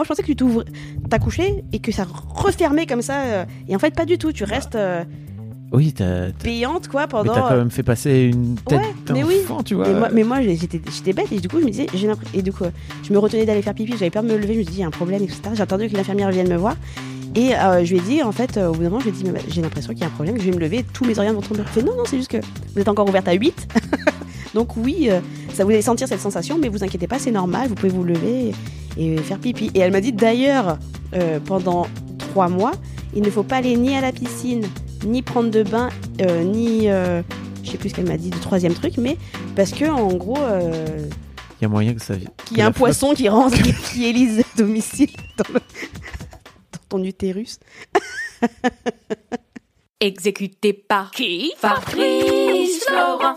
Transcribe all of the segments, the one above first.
Moi, je pensais que tu t'ouvres, t'as couché et que ça refermait comme ça. euh, Et en fait, pas du tout. Tu restes euh, Oui, t'as t'as- payante, quoi, mais pendant. t'as quand même fait passer une tête mais oui. d'enfant, tu vois. Et moi- mais moi, j'ai- j'étais j'étais bête et du coup, je me disais, j'ai l'impression- et du coup, euh, je me retenais d'aller faire pipi, j'avais peur de me lever, je me dit, il y a un problème, etc. J'ai attendu que l'infirmière vienne me voir. Et euh, je lui ai dit, en fait, euh, au bout d'un moment, je lui ai dit, mais j'ai l'impression qu'il y a un problème, que je vais me lever, tous mes organes vont tomber. Elle fait, non, non, c'est juste que vous êtes encore ouverte à 8. Donc oui, euh, ça vous allez sentir cette sensation, mais vous inquiétez pas, c'est normal, vous pouvez vous lever et, et faire pipi. Et elle m'a dit, d'ailleurs, euh, pendant trois mois, il ne faut pas aller ni à la piscine, ni prendre de bain, euh, ni... euh, je sais plus ce qu'elle m'a dit du troisième truc, mais parce que en gros, euh, Il y a moyen que ça. qu'il y a un poisson qui rentre, qui, qui élise à domicile dans, le- dans ton utérus. Exécuté par qui? Fabrice Florent.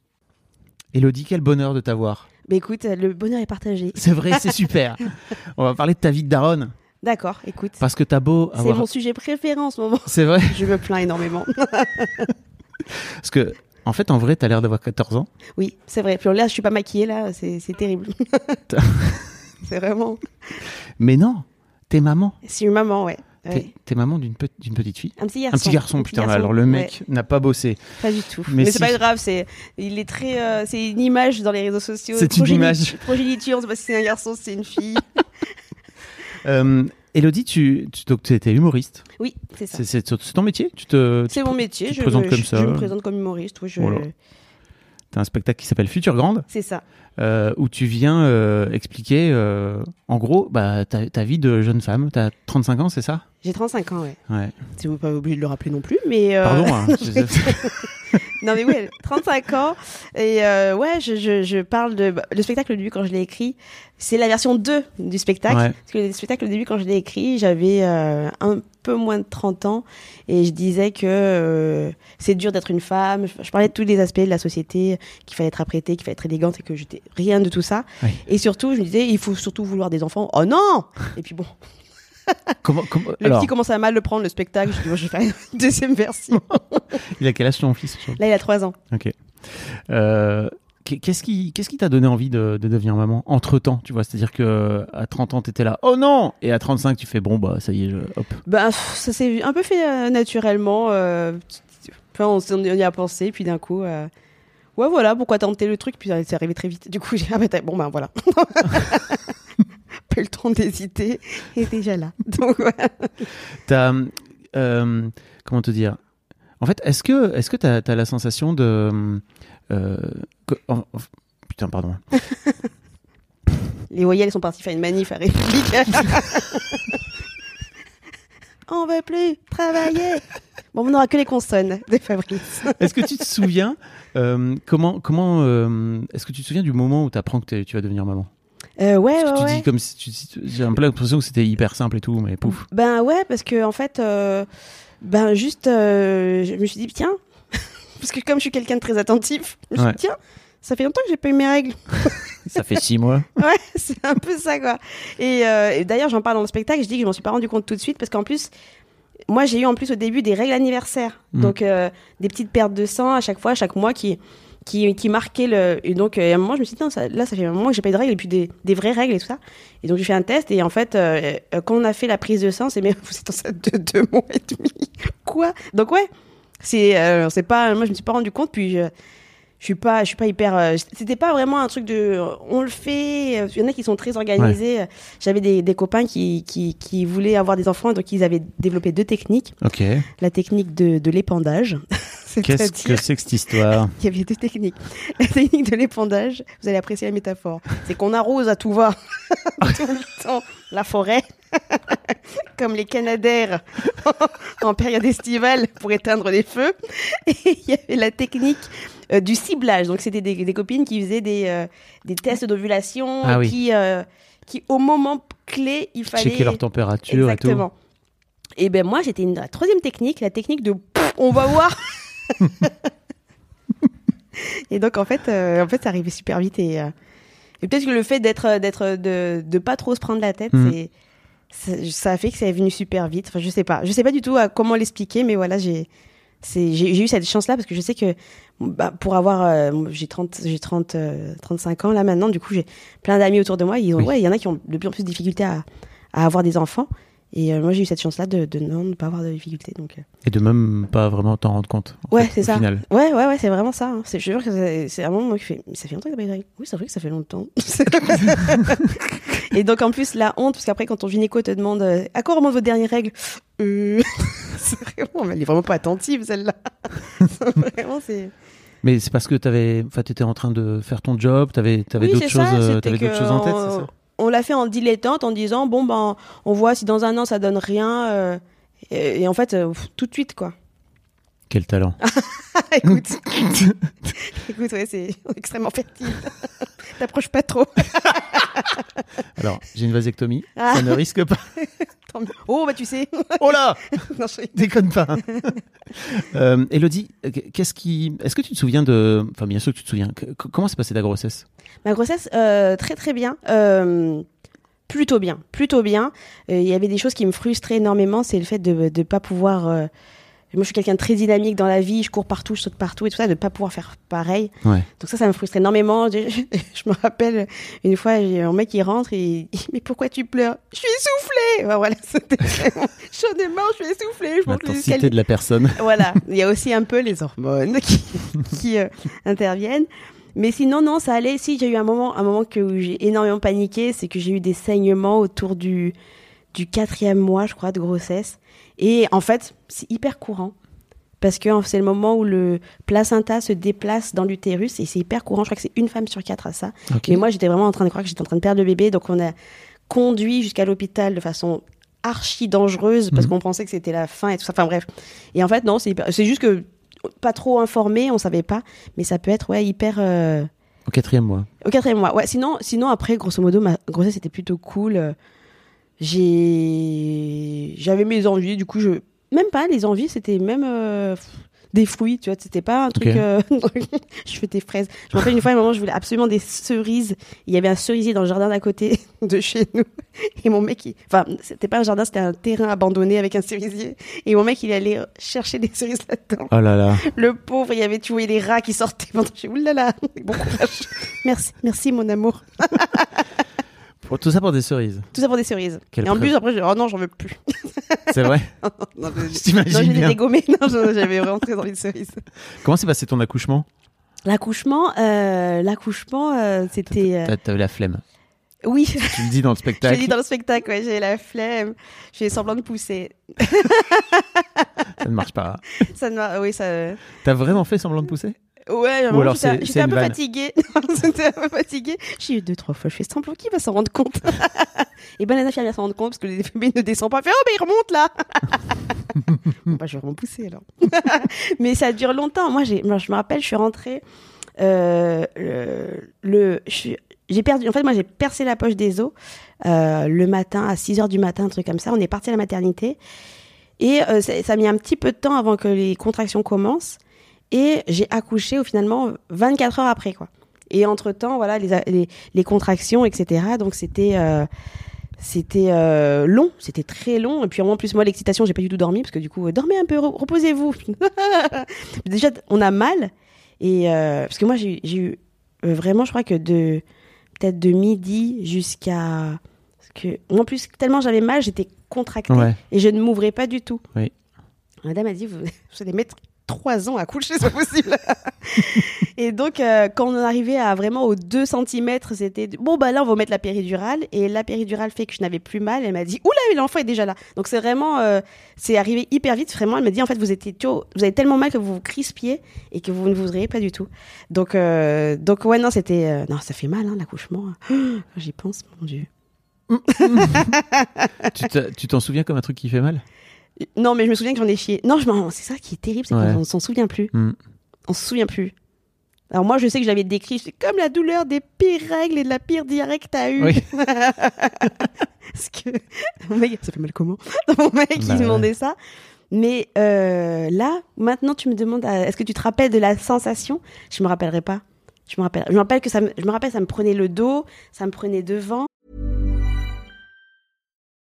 Elodie, quel bonheur de t'avoir. Mais écoute, le bonheur est partagé. C'est vrai, c'est super. On va parler de ta vie de daronne. D'accord, écoute. Parce que t'as beau C'est avoir... mon sujet préféré en ce moment. C'est vrai Je me plains énormément. Parce que, en fait, en vrai, t'as l'air d'avoir 14 ans. Oui, c'est vrai. Puis là, je suis pas maquillée, là, c'est c'est terrible. c'est vraiment. Mais non, t'es maman. C'est une maman, ouais. T'es maman d'une pe- d'une petite fille? Un petit garçon. Un petit garçon, Un petit putain. garçon, Alors le ouais. mec n'a pas bossé. Pas du tout. Mais Mais, c'est si. pas grave, c'est il est très euh, c'est une image dans les réseaux sociaux. C'est une image. Progéniture, on sait pas si c'est un garçon, si c'est une fille. Euh, Elodie, tu, tu donc, tu étais humoriste. Oui, c'est ça. C'est ton métier? Tu te, tu C'est mon métier. tu te je, présentes me- comme ça. je me présente comme humoriste. oui, je- Voilà. T'as un spectacle qui s'appelle Future Grande, C'est ça. euh, où tu viens euh, expliquer, euh, en gros, bah, ta, ta vie de jeune femme. T'as 35 ans, c'est ça? J'ai 35 ans, ouais. Ouais. Si vous pas obligé de le rappeler non plus, mais. Pardon. hein, je- non mais oui, 35 ans. Et euh, ouais, je, je, je parle de... bah, Le spectacle au début, quand je l'ai écrit, c'est la version 2 du spectacle. Ouais. Parce que le spectacle au début, quand je l'ai écrit, j'avais euh, un peu moins de 30 ans. Et je disais que euh, c'est dur d'être une femme. Je, parlais de tous les aspects de la société, qu'il fallait être apprêtée, qu'il fallait être élégante et que j'étais rien de tout ça. Et surtout, je me disais, il faut surtout vouloir des enfants. Oh non Et puis bon, comment, comment- le alors, petit commence à mal le prendre, le spectacle. Je dis, bon, je vais faire une deuxième version. il a quel âge ton fils Là, il a 3 ans. Ok. Euh, qu'est- Qu'est-ce qui t'a donné envie de, de devenir maman entre temps Tu vois, c'est-à-dire que à 30 ans t'étais là, oh non, et à 35 tu fais bon bah ça y est, je, hop. Bah, ça s'est un peu fait euh, naturellement. euh, enfin, on y a pensé, puis d'un coup, euh, ouais, voilà, pourquoi tenter le truc? Puis c'est arrivé très vite. Du coup, j'ai ah, bah, bon, ben voilà. Pas le temps d'hésiter, et déjà là. Donc, voilà. T'as- euh, comment te dire? En fait, est-ce que est-ce que t'as as la sensation de euh, que- putain, pardon. Les voyelles sont partis faire une manif à République. On veut plus travailler. Bon, on n'aura que les consonnes de Fabrice. Est-ce que tu te souviens euh, comment comment euh, est-ce que tu te souviens du moment où tu apprends que tu vas devenir maman? Euh, ouais, ouais, tu ouais. dis comme si tu, j'ai un peu l'impression que c'était hyper simple et tout, mais pouf. Ben ouais, parce que en fait, euh, ben juste, euh, je me suis dit tiens, parce que comme je suis quelqu'un de très attentif, je me suis dit tiens, ça fait longtemps que j'ai pas eu mes règles. Ça fait six mois. Ouais, c'est un peu ça quoi. Et, et d'ailleurs, j'en parle dans le spectacle. Je dis que je m'en suis pas rendu compte tout de suite parce qu'en plus, moi, j'ai eu en plus au début des règles anniversaires, Mhm. donc des petites pertes de sang à chaque fois, chaque mois qui qui, qui marquaient le. Et donc, euh, à un moment, je me suis dit, là, ça fait un moment que j'ai pas eu de règles et puis des, des vraies règles et tout ça. Et donc, j'ai fait un test et en fait, euh, euh, quand on a fait la prise de sang, c'est mais vous êtes enceinte de deux mois et demi. Quoi? Donc ouais, c'est c'est pas. Moi, je me suis pas rendu compte puis. Je, je suis pas je suis pas hyper euh, c'était pas vraiment un truc de euh, on le fait euh, il y en a qui sont très organisés. J'avais des, des copains qui, qui qui voulaient avoir des enfants donc ils avaient développé deux techniques. Ok. la technique de, de l'épandage. Qu'est-ce que c'est que cette histoire? Il y avait deux techniques. La technique de l'épandage vous allez apprécier la métaphore. C'est qu'on arrose à tout va tout le temps la forêt comme les canadaires en période estivale pour éteindre les feux. Et il y avait la technique du ciblage donc c'était des, des copines qui faisaient des, euh, des tests d'ovulation Ah oui. qui euh, qui au moment clé il fallait Checker leur température Exactement. Et ben moi, j'étais une la troisième technique, la technique de pff, on va voir. et donc en fait, euh, en fait, ça arrivait super vite et, euh, et peut-être que le fait d'être d'être de de pas trop se prendre la tête, c'est ça, ça a fait que c'est venu super vite. Enfin, je sais pas, je sais pas du tout à comment l'expliquer, mais voilà, j'ai j'ai eu cette chance là parce que je sais que bah, pour avoir euh, j'ai 30 j'ai 30 euh, 35 ans là maintenant du coup j'ai tout d'amis autour de moi ils ont Oui. ouais il y en a qui ont de plus en plus de difficultés à, à avoir des enfants et euh, moi j'ai eu cette chance là de, de non ne pas avoir de difficultés donc euh, Et de même pas vraiment t'en rendre compte. Ouais, c'est ça. Final. ouais ouais ouais c'est vraiment ça hein. c'est je jure que c'est- un moment qui fait ça fait longtemps que t'as pas eu de règles oui c'est vrai que ça fait longtemps et donc en plus la honte parce qu'après quand ton gynéco te demande à quoi remonte votre dernière règle euh... vraiment elle est vraiment pas attentive celle-là vraiment c'est Mais c'est parce que t'avais, enfin, t'étais en train de faire ton job, t'avais, t'avais Oui, d'autres choses, euh, t'avais d'autres choses en tête, on- c'est ça? On l'a fait en dilettante en disant bon ben on voit si dans un an ça donne rien euh, et, et en fait euh, tout de suite quoi. Quel talent. écoute, écoute ouais c'est extrêmement fertile. T'approches pas trop. Alors, j'ai une vasectomie, Ah. ça ne risque pas. Tant mieux. Oh bah tu sais. Oh là Non, je- Déconne pas. euh, Elodie, qu'est-ce qui, est-ce que tu te souviens de, enfin, bien sûr que tu te souviens. Comment s'est passée ta grossesse? Ma grossesse euh, très très bien. Euh, plutôt bien, plutôt bien. Euh, Il y avait des choses qui me frustraient énormément, c'est le fait de ne pas pouvoir. euh, moi, je suis quelqu'un de très dynamique dans la vie, je cours partout, je saute partout et tout ça, de ne pas pouvoir faire pareil. Ouais. Donc ça, ça me frustre énormément. Je, je me rappelle une fois, j'ai un mec qui rentre et il dit, mais pourquoi tu pleures? Je suis essoufflée. Voilà, c'était j'en ai marre, je suis essoufflée. Je les L'intensité escaliers. de la personne. Voilà, il y a aussi un peu les hormones qui, qui euh, interviennent. Mais sinon, non, ça allait. Si j'ai eu un moment, un moment que où j'ai énormément paniqué, c'est que j'ai eu des saignements autour du du quatrième mois, je crois, de grossesse. Et en fait, c'est hyper courant parce que c'est le moment où le placenta se déplace dans l'utérus et c'est hyper courant. Je crois que c'est une femme sur quatre à ça. Mais moi, j'étais vraiment en train de croire que j'étais en train de perdre le bébé, donc on a conduit jusqu'à l'hôpital de façon archi dangereuse parce Mhm. qu'on pensait que c'était la fin et tout ça. Enfin bref. Et en fait, non, c'est hyper- c'est juste que pas trop informé, on savait pas, mais ça peut être ouais hyper. euh, Au quatrième mois. Au quatrième mois. Ouais. Sinon, sinon après, grosso modo, ma grossesse était plutôt cool. J'ai, j'avais mes envies. Du coup, je même pas les envies, c'était même euh, des fruits. Tu vois, c'était pas un truc. Euh, je fais des fraises. Je me rappelle une fois, à un moment, je voulais absolument des cerises. Il y avait un cerisier dans le jardin d'à côté de chez nous. Et mon mec, il... enfin, c'était pas un jardin, c'était un terrain abandonné avec un cerisier. Et mon mec, il allait chercher des cerises là-dedans. Oh là là. Le pauvre, il y avait, tu voyais les rats qui sortaient pendant. Bon courage. Merci, merci mon amour. Pour- tout ça pour des cerises. Tout ça pour des cerises. Et en plus, après, je... oh non, j'en veux plus. C'est vrai non, je... Je t'imagine non, je les ai bien. dégommés. Non, je- j'avais vraiment très envie de cerises. Comment s'est passé ton accouchement? L'accouchement, euh, l'accouchement, euh, c'était. euh, T'as t'as eu la flemme. Oui, Tu le dis dans le je l'ai dit spectacle. dans le spectacle, ouais, j'ai la flemme. J'ai semblant de pousser. ne marche pas. ça ne m'a- oui, ça. T'as vraiment fait semblant de pousser? Ouais, Ou alors j'étais c'est- j'étais c'est un une peu vanne. fatiguée. J'étais un peu fatiguée. J'ai eu deux, trois fois, je fais semblant, qui va s'en rendre compte Et ben, la infirmière s'en rend compte parce que le bébé ne descend pas. Elle fait, oh, mais il remonte là Bon, bah, je vais vraiment pousser alors. mais ça dure longtemps. Moi, j'ai, moi, je me rappelle, je suis rentrée. euh, le, le- je suis- j'ai perdu. En fait, moi, j'ai percé la poche des os euh, le matin à 6 h du matin, un truc comme ça. On est parti à la maternité. Et euh, ça, ça a mis un petit peu de temps avant que les contractions commencent. Et j'ai accouché au finalement 24 heures après, quoi. Et entre-temps, voilà, les, les, les contractions, etc. Donc c'était euh, c'était euh, long, c'était très long. Et puis en plus, moi, l'excitation, j'ai pas du tout dormi parce que du coup, euh, dormez un peu, re- reposez-vous. Déjà, on a mal. Et euh, parce que moi, j'ai eu- vraiment, je crois que de peut-être de midi jusqu'à que en plus tellement j'avais mal, j'étais contractée Ouais. et je ne m'ouvrais pas du tout. Oui. Madame a dit vous, vous allez mettre trois ans à coucher, c'est possible. et donc euh, quand on arrivé à vraiment aux 2 cm, c'était bon bah là on va mettre la péridurale et la péridurale fait que je n'avais plus mal. Elle m'a dit oula l'enfant est déjà là. Donc c'est vraiment euh, c'est arrivé hyper vite vraiment. Elle m'a dit en fait vous étiez tôt- vous avez tellement mal que vous vous crispiez et que vous ne vous ouvriez pas du tout. Donc euh, donc ouais non c'était non ça fait mal hein, l'accouchement. J'y pense mon dieu. Tu t'en souviens comme un truc qui fait mal? Non, mais je me souviens que j'en ai chié. Non, je m'en- c'est ça qui est terrible, c'est Ouais. qu'on s'en souvient plus. Hmm. On se souvient plus. Alors moi, je sais que j'avais décrit, c'est comme la douleur des pires règles et de la pire diarrhée que t'as eue. Oui. Parce que mon mec, ça fait mal comment? Mon mec, Bah il ouais. demandait ça. Mais euh, là, maintenant, tu me demandes, est-ce que tu te rappelles de la sensation? Je me rappellerai pas. Je me rappelle. Je me rappelle que ça me, je me rappelle, ça me prenait le dos, ça me prenait devant.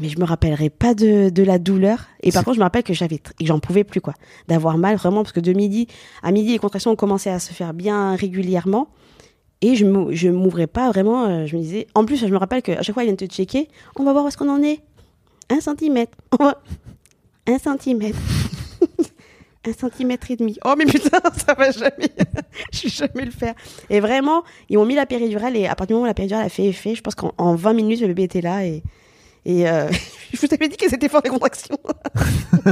Mais je me rappellerai pas de, de la douleur. Et par contre, je me rappelle que j'avais j'en pouvais plus quoi, d'avoir mal vraiment parce que de midi à midi les contractions ont commencé à se faire bien régulièrement et je je m'ouvrais pas vraiment. euh, je me disais, en plus, je me rappelle qu'à chaque fois ils viennent te checker, on va voir où est-ce qu'on en est. Un centimètre, On va- un centimètre. Un centimètre et demi. Oh mais putain, ça va jamais. je vais jamais le faire. Et vraiment, ils m'ont mis la péridurale et à partir du moment où la péridurale a fait effet, je pense qu'en en 20 minutes le bébé était là et et euh, je vous avais dit que c'était fort les contractions.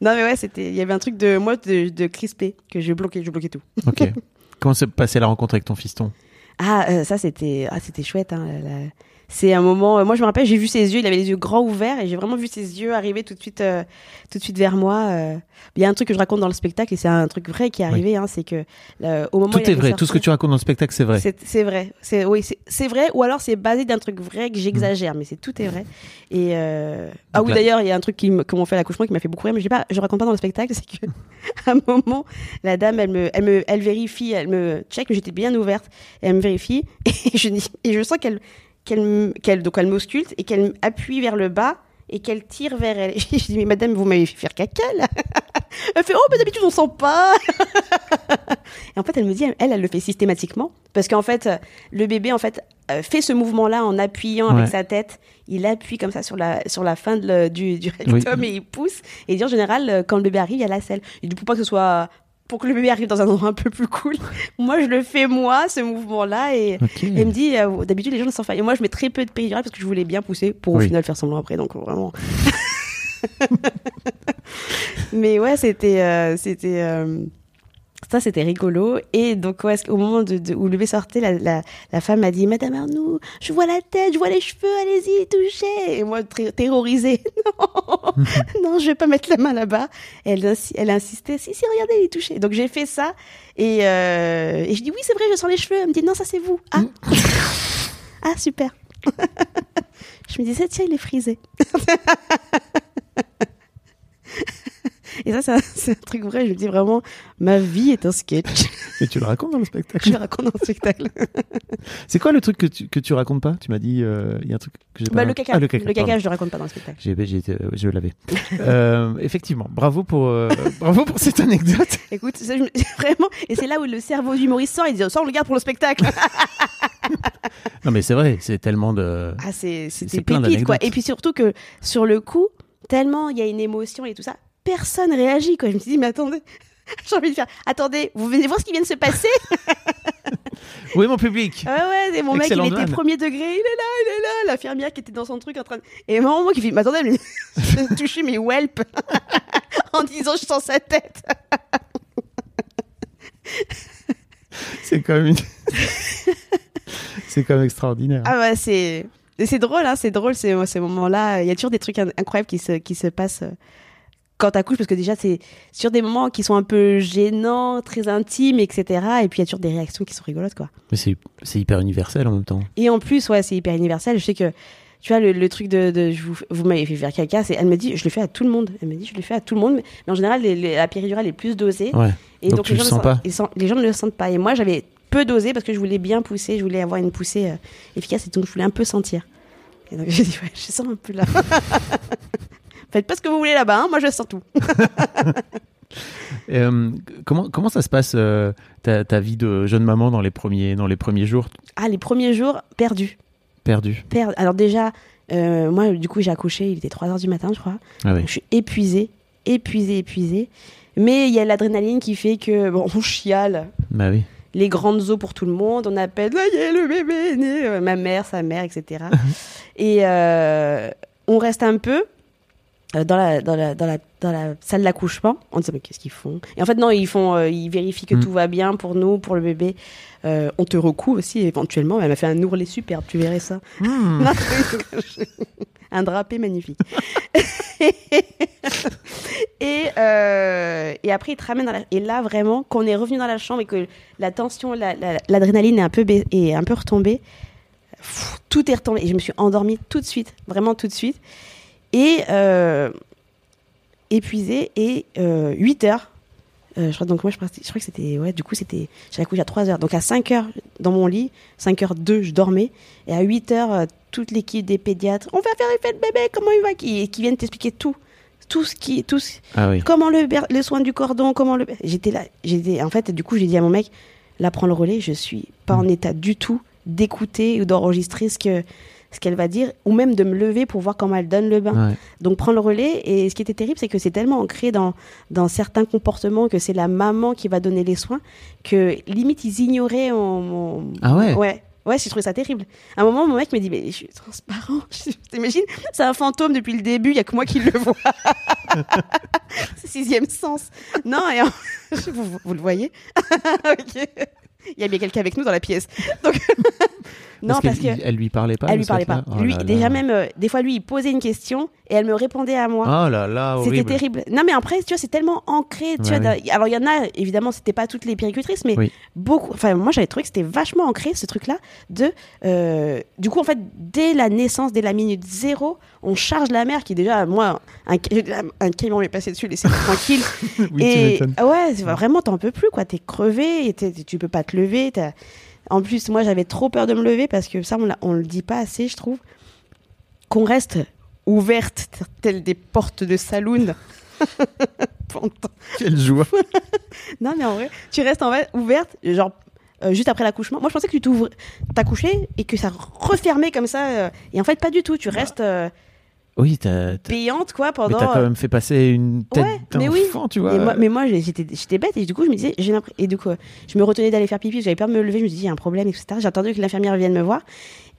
non mais ouais, c'était, il y avait un truc de moi de, de crispé que je bloquais, je bloquais tout. Ok. Comment s'est passée la rencontre avec ton fiston? Ah euh, ça c'était, ah c'était chouette. Hein, la- C'est un moment. euh, moi je me rappelle, j'ai vu ses yeux, il avait les yeux grands ouverts et j'ai vraiment vu ses yeux arriver tout de suite, euh, tout de suite vers moi. euh. Il y a un truc que je raconte dans le spectacle et c'est un truc vrai qui est arrivé. Hein, c'est que euh, au moment où Tout il est vrai. Tout ce que tu racontes dans le spectacle, c'est vrai. C'est vrai. C'est oui, c'est- vrai. Ou alors c'est basé d'un truc vrai que j'exagère, mais c'est tout est vrai. Et euh... ah oui, d'ailleurs, il y a un truc qui me- qu'on fait l'accouchement qui m'a fait beaucoup rire, mais je pas, je raconte pas dans le spectacle, c'est que à un moment, la dame, elle me, elle me, elle vérifie, elle me check j'étais bien ouverte, et elle me vérifie, et je dis, et je sens qu'elle, qu'elle, donc elle m'ausculte et qu'elle appuie vers le bas. Et qu'elle tire vers elle. Je dis, mais madame, vous m'avez fait faire caca, là. Elle fait, oh, mais d'habitude, on sent pas. Et en fait, elle me dit, elle, elle le fait systématiquement. Parce qu'en fait, le bébé, en fait, euh, fait ce mouvement-là en appuyant Ouais. avec sa tête. Il appuie comme ça sur la, sur la fin de du, du rectum et il pousse. Et il dit, en général, euh, quand le bébé arrive, il y a la selle. Et du coup, pas que ce soit, pour que le bébé arrive dans un endroit un peu plus cool. moi, je le fais moi, ce mouvement-là. Et Ok. elle me dit, euh, d'habitude, les gens ne s'en. Et moi, je mets très peu de péridurale parce que je voulais bien pousser pour au final faire semblant après. Donc, vraiment. Mais ouais, c'était. euh, c'était euh, ça, c'était rigolo. Et donc, ouais, au moment de, de- où le bébé sortait, la, la, la femme m'a dit Madame Arnoux, je vois la tête, je vois les cheveux, allez-y, touchez. Et moi, terrorisée Non, non, je vais pas mettre la main là-bas. Elle, elle insistait Si, si, regardez, les toucher. Donc, j'ai fait ça. Et, euh, et je dis Oui, c'est vrai, je sens les cheveux. Elle me dit Non, ça, c'est vous. Ah, ah super. je me disais Tiens, il est frisé. Et ça, c'est un, c'est un truc vrai. Je me dis vraiment, ma vie est un sketch. Et tu le racontes dans le je spectacle le raconte dans le spectacle. C'est quoi le truc que tu, que tu racontes pas? Tu m'as dit, euh, il y a un truc que j'ai pas. Bah, le caca. Ah, le le caca, caca. pardon. je le raconte pas dans le spectacle. J'ai, euh, je l'avais. Euh, effectivement, bravo pour, euh, bravo pour cette anecdote. Écoute, ça, je vraiment, et c'est là où le cerveau du Maurice sort. Il dit, ça, on le garde pour le spectacle. Non, mais c'est vrai, c'est tellement de. Ah, c'est c'est. Et puis surtout que sur le coup, tellement il y a une émotion et tout ça, personne réagit, quoi. Je me suis dit, mais attendez, j'ai envie de faire, attendez, vous venez voir ce qui vient de se passer? Oui, mon public? Ah ouais, et mon mec, il était premier degré, il est là, il est là, l'infirmière qui était dans son truc en train de... Et maman, moi qui fait, mais attendez, elle de toucher mes whelps en disant, je sens sa tête. C'est quand même une... c'est quand même extraordinaire. Ah ouais, c'est... C'est drôle, hein, c'est drôle ces, ces moments-là. Il y a toujours des trucs in- incroyables qui se, qui se passent euh, quand t'accouches, parce que déjà, c'est sur des moments qui sont un peu gênants, très intimes, etc. Et puis, il y a toujours des réactions qui sont rigolotes, quoi. Mais c'est, hyper universel en même temps. Et en plus, ouais, c'est hyper universel. Je sais que, tu vois, le, le truc de, de je vous, vous m'avez fait faire caca, c'est, elle me dit, je le fais à tout le monde. Elle me dit, je le fais à tout le monde, mais, en général, les- les- la péridurale est plus dosée. Ouais. Et Donc tu les le gens sens ne pas. les gens ne le sentent pas. Et moi, j'avais peu dosé parce que je voulais bien pousser, je voulais avoir une poussée euh, efficace et donc je voulais un peu sentir. Et donc j'ai dit, ouais, je sens un peu là. Faites pas ce que vous voulez là-bas, hein, moi je sens tout. Euh, comment, comment ça se passe euh, ta, ta vie de jeune maman dans les premiers, dans les premiers jours? Ah, les premiers jours, perdus. perdus Perdus. Alors déjà, euh, moi, du coup, j'ai accouché, il était 3h du matin, je crois. Ah oui. Je suis épuisée, épuisée, épuisée. Mais il y a l'adrénaline qui fait que, bon, on chiale. Bah oui. les grandes eaux pour tout le monde. On appelle, ça y est, le bébé est né. Ma mère, sa mère, etc. et euh, on reste un peu euh, dans la, dans la, dans la, dans la salle d'accouchement. On dit, mais qu'est-ce qu'ils font? Et en fait, non, ils, font, euh, ils vérifient que Mm. tout va bien pour nous, pour le bébé. Euh, on te recouvre aussi, éventuellement. Elle m'a fait un ourlet superbe, tu verrais ça. Hmm. Un drapé magnifique. et, et après, il te ramène dans la... Et là, vraiment, quand on est revenu dans la chambre et que la tension, la- la- l'adrénaline est, un peu est un peu retombée, pff, tout est retombé. Et je me suis endormie tout de suite, vraiment tout de suite. Et euh, épuisée. Et 8 heures, euh, je crois, donc moi, je, partais- je crois que c'était... Ouais, du coup, c'était... J'ai accouché à 3 heures. Donc à 5 heures dans mon lit, 5 heures 2, je dormais. Et à 8 heures, euh, toute l'équipe des pédiatres, on va faire effet de bébé, comment il va qui, qui viennent t'expliquer tout. Tout ce qui. Tout ce- Ah oui. comment le, ber- le soin du cordon, comment le. J'étais là. J'étais, en fait, du coup, j'ai dit à mon mec, là, prends le relais, je suis pas en état du tout d'écouter ou d'enregistrer ce que ce qu'elle va dire, ou même de me lever pour voir comment elle donne le bain. Ouais. Donc prends le relais. Et ce qui était terrible, c'est que c'est tellement ancré dans, dans certains comportements que c'est la maman qui va donner les soins, que limite ils ignoraient mon. Ah ouais? Ouais. Ouais, j'ai trouvé ça terrible. À un moment, mon mec me dit, mais je suis transparent. T'imagines? C'est un fantôme depuis le début, il y a que moi qui le vois. Sixième sens. Non, et en- vous, vous- vous le voyez? Il y a bien quelqu'un avec nous dans la pièce. Donc... non, parce, qu'elle- que elle lui parlait pas. elle lui parlait pas. Oh lui, là là. déjà même, euh, des fois, lui, il posait une question et elle me répondait à moi. Oh là là, C'était terrible. Non, mais après, tu vois, c'est tellement ancré. Tu Ouais, vois, Alors, il y en a, évidemment, c'était pas toutes les péricultrices, mais Oui. beaucoup. Enfin, moi, j'avais trouvé que c'était vachement ancré, ce truc-là. De, euh, du coup, en fait, dès la naissance, dès la minute zéro, on charge la mère qui, déjà, moi, un, un camion m'est passé dessus, laissez-moi tranquille. Oui, tu et m'étonnes. ouais, vraiment, t'en peux plus, quoi. T'es crevé, et tu peux pas te lever. t'as- En plus, moi, j'avais trop peur de me lever parce que ça, on, on le dit pas assez, je trouve. Qu'on reste ouverte, telles des portes de saloon. Quelle joie. non, mais en vrai, tu restes en vrai ouverte, genre. euh, juste après l'accouchement. Moi, je pensais que tu t'ouvres, t'accouchais et que ça refermait comme ça. euh, et en fait, pas du tout. Tu restes euh, Oui, t'as, t'as- payante, quoi, mais pendant. t'as quand même fait passer une tête Ouais, mais d'enfant, tu vois. Moi- mais moi, j'ai- j'étais, j'étais bête et du coup, je me disais, j'ai et du coup, euh, je me retenais d'aller faire pipi, j'avais peur de me lever, je me disais, il y a un problème, etc. J'ai attendu que l'infirmière vienne me voir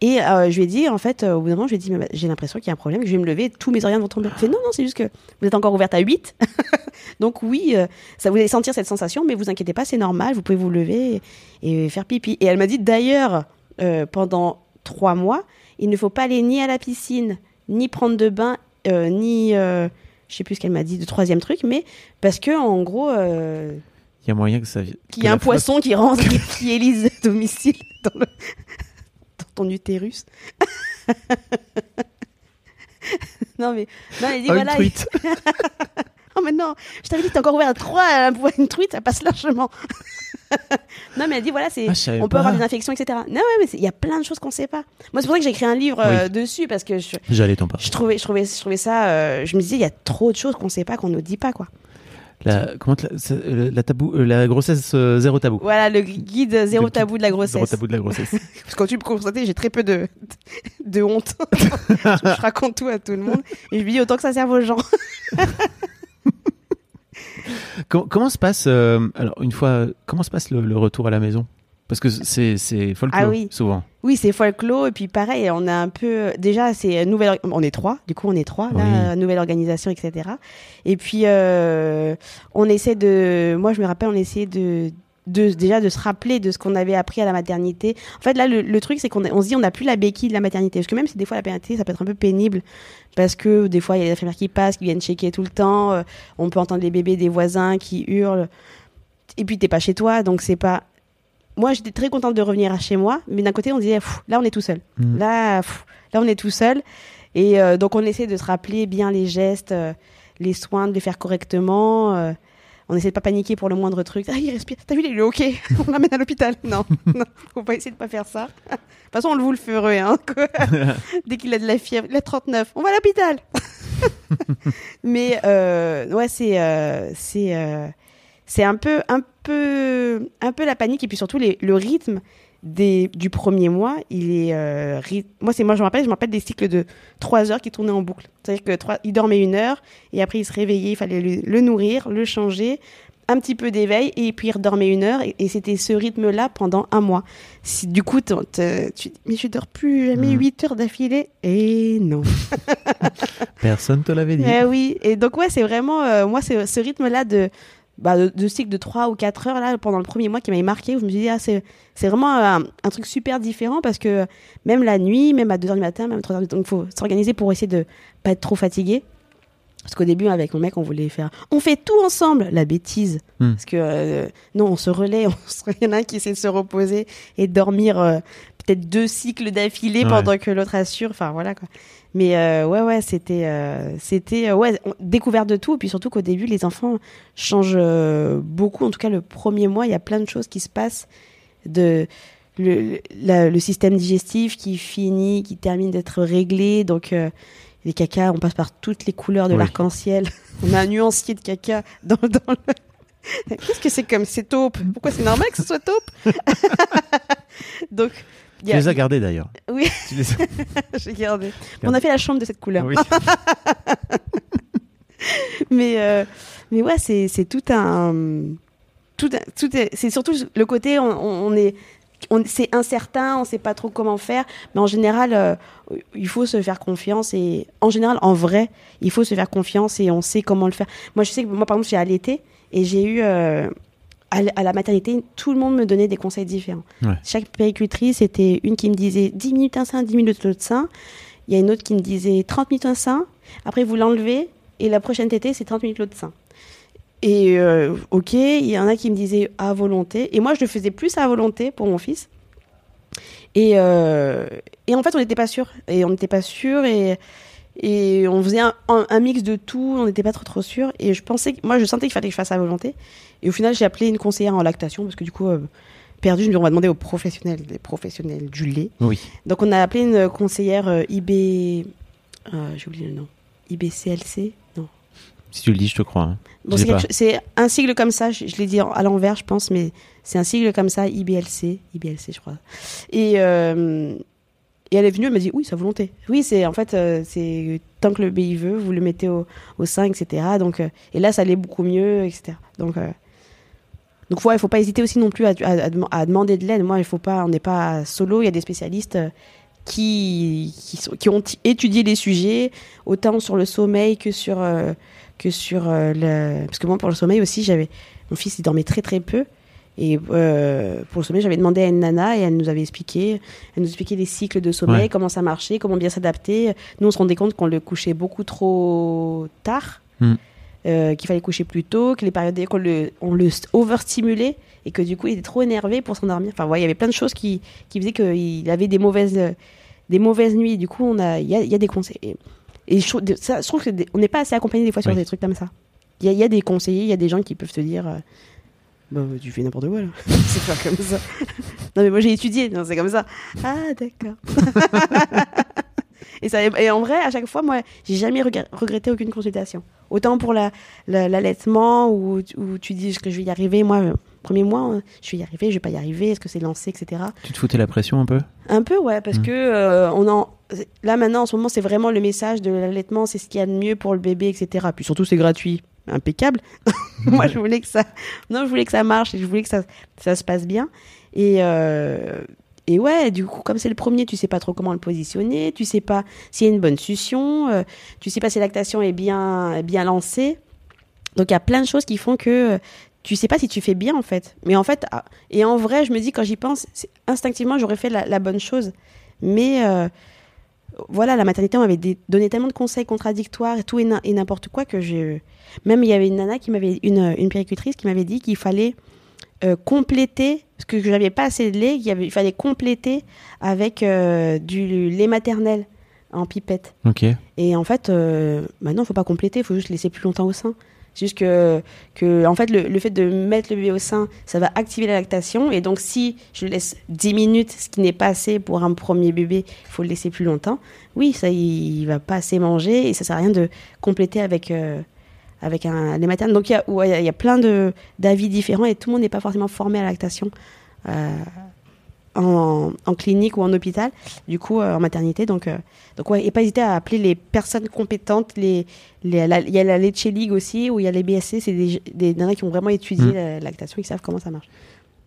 et euh, je lui ai dit, en fait, euh, au bout d'un moment, je lui ai dit, mais bah, j'ai l'impression qu'il y a un problème, que je vais me lever, et tous mes organes vont tomber. Elle fait, non, non, c'est juste que vous êtes encore ouverte à 8. Donc oui, euh, ça vous allez sentir cette sensation, mais vous inquiétez pas, c'est normal, vous pouvez vous lever et, et faire pipi. Et elle m'a dit, d'ailleurs, euh, pendant trois mois, il ne faut pas aller ni à la piscine, ni prendre de bain, euh, ni, euh, je sais plus ce qu'elle m'a dit, de troisième truc, mais parce que en gros, euh, Il y a moyen que ça. qu'il y a un poisson qui rentre, qui élise à domicile dans, le- dans ton utérus. non mais, non mais dis Oh, une voilà. truite. Non, mais non, je t'avais dit, t'as encore ouvert à trois, à une truite, ça passe largement. non, mais elle dit, voilà, c'est, Ah, on peut pas. avoir des infections, etc. Non, ouais, mais il y a plein de choses qu'on sait pas. Moi, c'est pour ça que j'ai écrit un livre euh, dessus, parce que je, J'allais t'en parler. je, trouvais, je, trouvais, je trouvais ça, euh, je me disais, il y a trop de choses qu'on sait pas, qu'on nous dit pas, quoi. La, comment euh, la tabou, la grossesse euh, zéro tabou. Voilà, le guide zéro Le tabou de la grossesse. Zéro tabou de la grossesse. Parce que quand tu me constates, j'ai très peu de, de honte. je raconte tout à tout le monde. Et je me dis autant que ça serve aux gens. Comment, comment se passe euh, alors une fois comment se passe le, le retour à la maison? Parce que c'est c'est folklore Ah oui. souvent. Oui, c'est folklore. Et puis pareil, on a un peu. Déjà, c'est nouvelle. On est trois. Du coup, on est trois. Là, nouvelle organisation, etc. Et puis, euh, on essaie de. Moi, je me rappelle, on essayait de. De, déjà de se rappeler de ce qu'on avait appris à la maternité. En fait, là, le, le truc, c'est qu'on on se dit on n'a plus la béquille de la maternité. Parce que même si des fois la maternité, ça peut être un peu pénible, parce que des fois, il y a des infirmières qui passent, qui viennent checker tout le temps. euh, on peut entendre les bébés des voisins qui hurlent. Et puis, t'es pas chez toi, donc c'est pas moi j'étais très contente de revenir à chez moi, mais d'un côté on disait là on est tout seul. Mm. Là, pff, là on est tout seul. Et euh, donc on essaie de se rappeler bien les gestes, euh, les soins, de les faire correctement. On essaie de pas paniquer pour le moindre truc. Ah il respire. T'as vu il est ok. on l'amène à l'hôpital. Non, non, faut pas essayer de pas faire ça. De toute façon on le vous le ferait. Hein. Dès qu'il a de la fièvre, il a 39. On va à l'hôpital. mais euh, ouais c'est euh, c'est euh, c'est un peu, un peu, un peu la panique et puis surtout les- le rythme des, du premier mois. Il est, euh, moi c'est moi je me rappelle, je me rappelle des cycles de trois heures qui tournaient en boucle. C'est-à-dire que trois, il dormait une heure et après il se réveillait, il fallait le, le nourrir, le changer, un petit peu d'éveil et puis il redormait une heure et, et c'était ce rythme-là pendant un mois. Si, du coup tu dis mais je dors plus jamais Mhm. huit heures d'affilée et non. Personne te l'avait dit. Eh oui, et donc ouais, c'est vraiment, euh, moi, c'est ce rythme-là de, bah, de, de cycle de 3 ou 4 heures là, pendant le premier mois qui m'avait marqué, où je me suis dit, ah, c'est c'est vraiment un, un truc super différent parce que même la nuit, même à 2 heures du matin, même à 3 heures du matin, donc il faut s'organiser pour essayer de pas être trop fatigué. Parce qu'au début, avec mon mec, on voulait faire. On fait tout ensemble, la bêtise. Hmm. Parce que euh, non, on se relaie. on se- Il y en a un qui essaie de se reposer et de dormir euh, peut-être deux cycles d'affilée Ouais. pendant que l'autre assure. Enfin, voilà quoi. Mais euh, ouais, ouais, c'était, euh, c'était, euh, ouais, découverte de tout. Et puis surtout qu'au début, les enfants changent euh, beaucoup. En tout cas, le premier mois, il y a plein de choses qui se passent. De le, la- le système digestif qui finit, qui termine d'être réglé. Donc les cacas, on passe par toutes les couleurs de Oui. l'arc-en-ciel. On a un nuancier de caca dans, dans le. Qu'est-ce que c'est comme c'est taupe Pourquoi c'est normal que ce soit taupe? Donc, Tu les as gardés d'ailleurs. Oui. Tu les as- j'ai gardé. On a fait la chambre de cette couleur. Oui. mais euh, mais ouais c'est c'est tout un tout un- tout est- c'est surtout le côté on, on- est on, c'est incertain on sait pas trop comment faire mais en général euh, il faut se faire confiance et en général en vrai il faut se faire confiance et on sait comment le faire moi je sais que moi par exemple j'ai allaité et j'ai eu euh, à la maternité, tout le monde me donnait des conseils différents. Ouais. Chaque péricultrice, c'était une qui me disait 10 minutes un sein, 10 minutes l'autre sein. Il y a une autre qui me disait 30 minutes un sein, après vous l'enlevez, et la prochaine tétée, c'est 30 minutes l'autre sein. Et euh, ok, il y en a qui me disaient à volonté, et moi je le faisais plus à volonté pour mon fils. Et, euh, et en fait, on n'était pas sûr. Et on n'était pas sûr, et, et on faisait un, un- un mix de tout, on n'était pas trop trop sûr. Et je pensais, que- moi je sentais qu'il fallait que je fasse à volonté. Et au final, j'ai appelé une conseillère en lactation, parce que du coup, euh, perdu, je me dis, on va demander aux professionnels, les professionnels du lait. Oui. Donc on a appelé une conseillère euh, IB. euh, J'ai oublié le nom. IBCLC Non. Si tu le dis, je te crois. hein. Bon, c'est quelque un sigle comme ça, je, je l'ai dit à l'envers, je pense, mais c'est un sigle comme ça, IBLC, IBLC, je crois. Et, euh, et elle est venue, elle m'a dit oui, sa volonté. Oui, c'est en fait, euh, c'est tant que le bébé veut, vous le mettez au, au sein, etc. Donc, euh, et là, ça allait beaucoup mieux, etc. Donc, euh, donc ouais, faut pas hésiter aussi non plus à, à- à dem- à demander de l'aide. Moi, il faut pas, on n'est pas solo, il y a des spécialistes. euh, Qui, qui, ont étudié les sujets, autant sur le sommeil que sur, que sur le... Parce que moi, pour le sommeil aussi, j'avais... Mon fils, il dormait très très peu. Et euh, pour le sommeil, j'avais demandé à une nana et elle nous avait expliqué, elle nous expliquait les cycles de sommeil, Ouais. comment ça marchait, comment bien s'adapter. Nous, on se rendait compte qu'on le couchait beaucoup trop tard, Hmm. euh, qu'il fallait coucher plus tôt, que les périodes qu'on le, on le overstimulait et que du coup, il était trop énervé pour s'endormir. Enfin, ouais, il y avait plein de choses qui, qui faisaient qu'il avait des mauvaises, euh, des mauvaises nuits. Du coup, on a, il y a, il y a des conseils. Et, et je, trouve, ça, je trouve qu'on n'est pas assez accompagné des fois sur Oui. des trucs comme ça. Il y, a- il y a des conseillers, il y a des gens qui peuvent te dire euh, bah, tu fais n'importe quoi là. c'est pas comme ça. non, mais moi j'ai étudié, non, c'est comme ça. Ah, d'accord. et, ça, et en vrai, à chaque fois, moi, j'ai jamais regret- regretté aucune consultation. Autant pour la- la- l'allaitement où, où tu dis que je vais y arriver? Moi, le premier mois, euh, je vais y arriver, je vais pas y arriver, est-ce que c'est lancé, etc. Tu te foutais la pression un peu? Un peu, ouais, parce Mm. que euh, on en là maintenant en ce moment c'est vraiment le message de l'allaitement, c'est ce qu'il y a de mieux pour le bébé, etc. Puis surtout c'est gratuit, impeccable. Moi je voulais que ça, non je voulais que ça marche et je voulais que ça, ça se passe bien. Et euh, et ouais, du coup comme c'est le premier, tu sais pas trop comment le positionner, tu sais pas s'il y a une bonne succion, euh, tu sais pas si la lactation est bien est bien lancée. Donc il y a plein de choses qui font que euh, tu sais pas si tu fais bien en fait. Mais en fait, ah, et en vrai, je me dis quand j'y pense, instinctivement j'aurais fait la, la bonne chose. Mais euh, voilà, la maternité on m'avait donné tellement de conseils contradictoires et tout et, n'importe quoi que je. Même il y avait une nana qui m'avait une, une péricultrice qui m'avait dit qu'il fallait euh, compléter parce que je n'avais pas assez de lait, qu'il y avait- il fallait compléter avec euh, du lait maternel en pipette. Ok. Et en fait, euh, maintenant, il faut pas compléter, il faut juste laisser plus longtemps au sein. C'est juste que, que en fait, le, le fait de mettre le bébé au sein, ça va activer la lactation. Et donc, si je le laisse 10 minutes, ce qui n'est pas assez pour un premier bébé, il faut le laisser plus longtemps. Oui, ça, il, il va pas assez manger et ça sert à rien de compléter avec, euh, avec un lait maternel. Donc, il y a, ouais, y a- plein d'avis différents et tout le monde n'est pas forcément formé à la lactation. euh, en, en clinique ou en hôpital, du coup euh, en maternité. Donc, euh, donc ouais, et pas hésiter à appeler les personnes compétentes. Les, les- la- il y a la Leche League aussi, où il y a les BSC, c'est des, des nanas qui ont vraiment étudié Mm. la, la lactation, qui savent comment ça marche.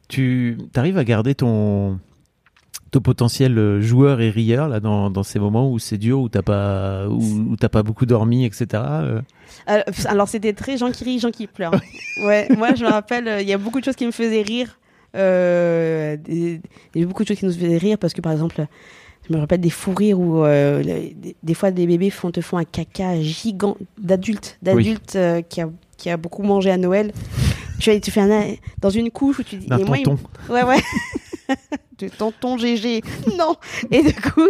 Tu arrives à garder ton ton potentiel euh, joueur et rieur là dans, dans ces moments où c'est dur où t'as pas où, où t'as pas beaucoup dormi etc euh. Alors, alors, c'était très gens qui rient, gens qui pleurent. ouais, moi je me rappelle, il y a beaucoup de choses qui me faisaient rire. Euh, il y a beaucoup de choses qui nous faisaient rire parce que par exemple, je me rappelle des fous rires où euh, des, des fois des bébés font, te font un caca gigant d'adultes euh, qui, a, qui a beaucoup mangé à Noël. tu, vois, tu fais un, dans une couche où tu dis. d'un et moi, il- tonton Ouais, ouais. de tonton GG. Non. Et du coup,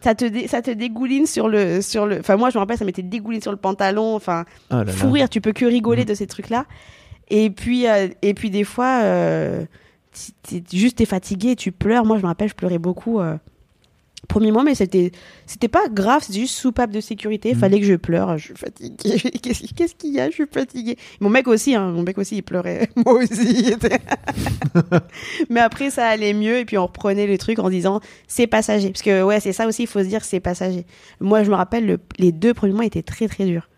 ça te, dé- ça te dégouline sur le, sur le. Enfin, moi, je me rappelle, ça m'était dégouline sur le pantalon. Enfin, oh là là. fou rire, tu peux que rigoler Mhm. de ces trucs-là. Et puis, euh, et puis des fois, juste t'es fatigué, tu pleures. Moi, je me rappelle, je pleurais beaucoup. euh, Premier mois, mais c'était c'était pas grave, c'était juste soupape de sécurité. Mhm. Fallait que je pleure. Je suis fatiguée. Qu'est-ce qu'est-ce qu'il y a? Je suis fatiguée. Mon mec aussi, hein, mon mec aussi, il pleurait. Moi aussi. mais après, ça allait mieux. Et puis, on reprenait le truc en disant c'est passager. Parce que, ouais, c'est ça aussi, il faut se dire c'est passager. Moi, je me rappelle, le- les deux premiers mois étaient très, très durs.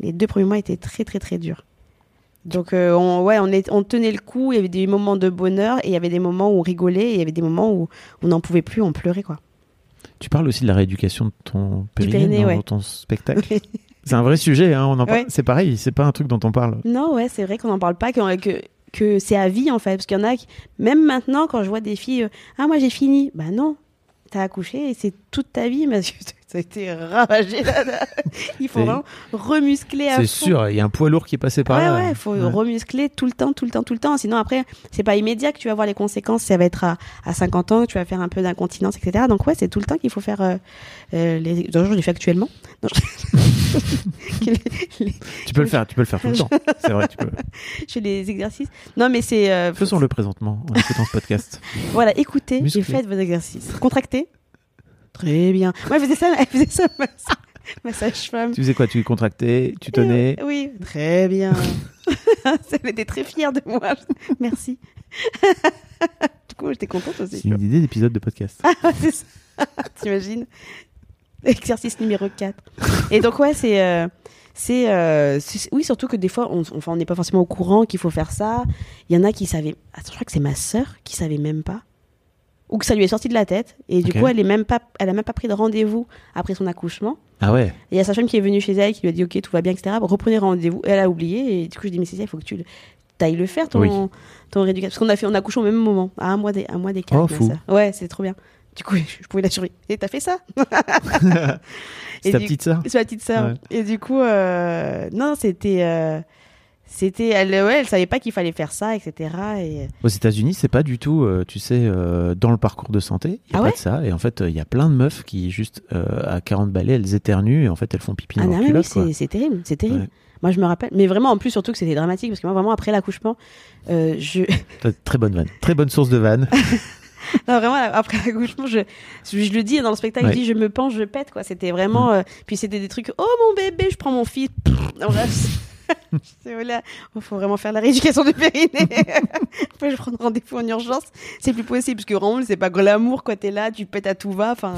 Les deux premiers mois étaient très, très, très durs. Donc, euh, on, ouais, on, est, on tenait le coup. Il y avait des moments de bonheur et il y avait des moments où on rigolait et il y avait des moments où on n'en pouvait plus, on pleurait, quoi. tu parles aussi de la rééducation de ton périnée, périnée, dans ouais. ton spectacle c'est un vrai sujet hein, on en parle Ouais. c'est pareil c'est pas un truc dont on parle Non, ouais, c'est vrai qu'on n'en parle pas, que, que, que c'est à vie en fait. Parce qu'il y en a qui, même maintenant, quand je vois des filles, euh, ah, moi j'ai fini. Bah non, t'as accouché et c'est toute ta vie, parce que ça a été ravagé là. là. Il faut vraiment remuscler à c'est sûr il y a un poids lourd qui est passé par ouais, là ouais, il faut Ouais. remuscler tout le temps, tout le temps, tout le temps. Sinon, après, c'est pas immédiat que tu vas voir les conséquences. Ça va être à, à 50 ans que tu vas faire un peu d'incontinence, etc. Donc, ouais, c'est tout le temps qu'il faut faire euh, euh, les. D'ailleurs, je le fais actuellement. Non, je... les- tu peux le faire tu peux le faire tout le temps c'est vrai tu peux je fais les exercices. Non, mais c'est. euh, faisons-le présentement en écoutant ce podcast Voilà, écoutez, Musclé. j'ai fait vos exercices. Contracté Très bien. Moi, elle faisait ça, elle faisait ça, ma, ma sage-femme. tu faisais quoi? Tu contractais? Tu tenais? Oui, très bien. elle était très fière de moi. Merci. du coup, j'étais contente aussi. c'est une idée d'épisode de podcast Ah, c'est ça. T'imagines? Exercice numéro 4. Et donc, ouais, c'est. euh, c'est euh, c'est- oui surtout que des fois on enfin, on n'est pas forcément au courant qu'il faut faire ça il y en a qui savaient Attends, je crois que c'est ma sœur qui savait même pas ou que ça lui est sorti de la tête et du coup elle est même pas elle a même pas pris de rendez-vous après son accouchement ah ouais et il y a sa femme qui est venue chez elle qui lui a dit ok tout va bien etc reprenez rendez-vous elle a oublié et du coup je dis mais c'est ça il faut que tu le- t'ailles le faire ton Oui. ton rééducation parce qu'on a fait on a accouché au même moment à un mois des un mois d'écart Oh, fou. sœur. ouais c'est trop bien du coup je pouvais la et t'as fait ça? C'est ta petite sœur? C'est ma petite sœur. Ouais. Et du coup, euh, non, c'était. euh, C'était, elle, ouais, elle savait pas qu'il fallait faire ça, etc. Et Aux États-Unis, c'est pas du tout, euh, tu sais, euh, dans le parcours de santé, il y a Ah pas ouais de ça. Et en fait, il y a plein de meufs qui, juste euh, à 40 balais, elles éternuent et en fait, elles font pipi ah dans non, leur oui, c'est, terrible, c'est terrible. Ouais. Moi, je me rappelle, mais vraiment, en plus, surtout que c'était dramatique parce que moi, vraiment, après l'accouchement, euh, je, Très bonne vanne. Très bonne source de vanne. non, vraiment, après l'accouchement, je, je, je le dis dans le spectacle, Ouais. je dis, je me penche, je pète, quoi. C'était vraiment, euh, puis c'était des trucs, oh mon bébé, je prends mon fils. Il faut vraiment faire la rééducation du périnée. Après, je prends rendez-vous en urgence. C'est plus possible, parce que vraiment, c'est pas glamour, quoi. T'es là, tu pètes à tout va, enfin.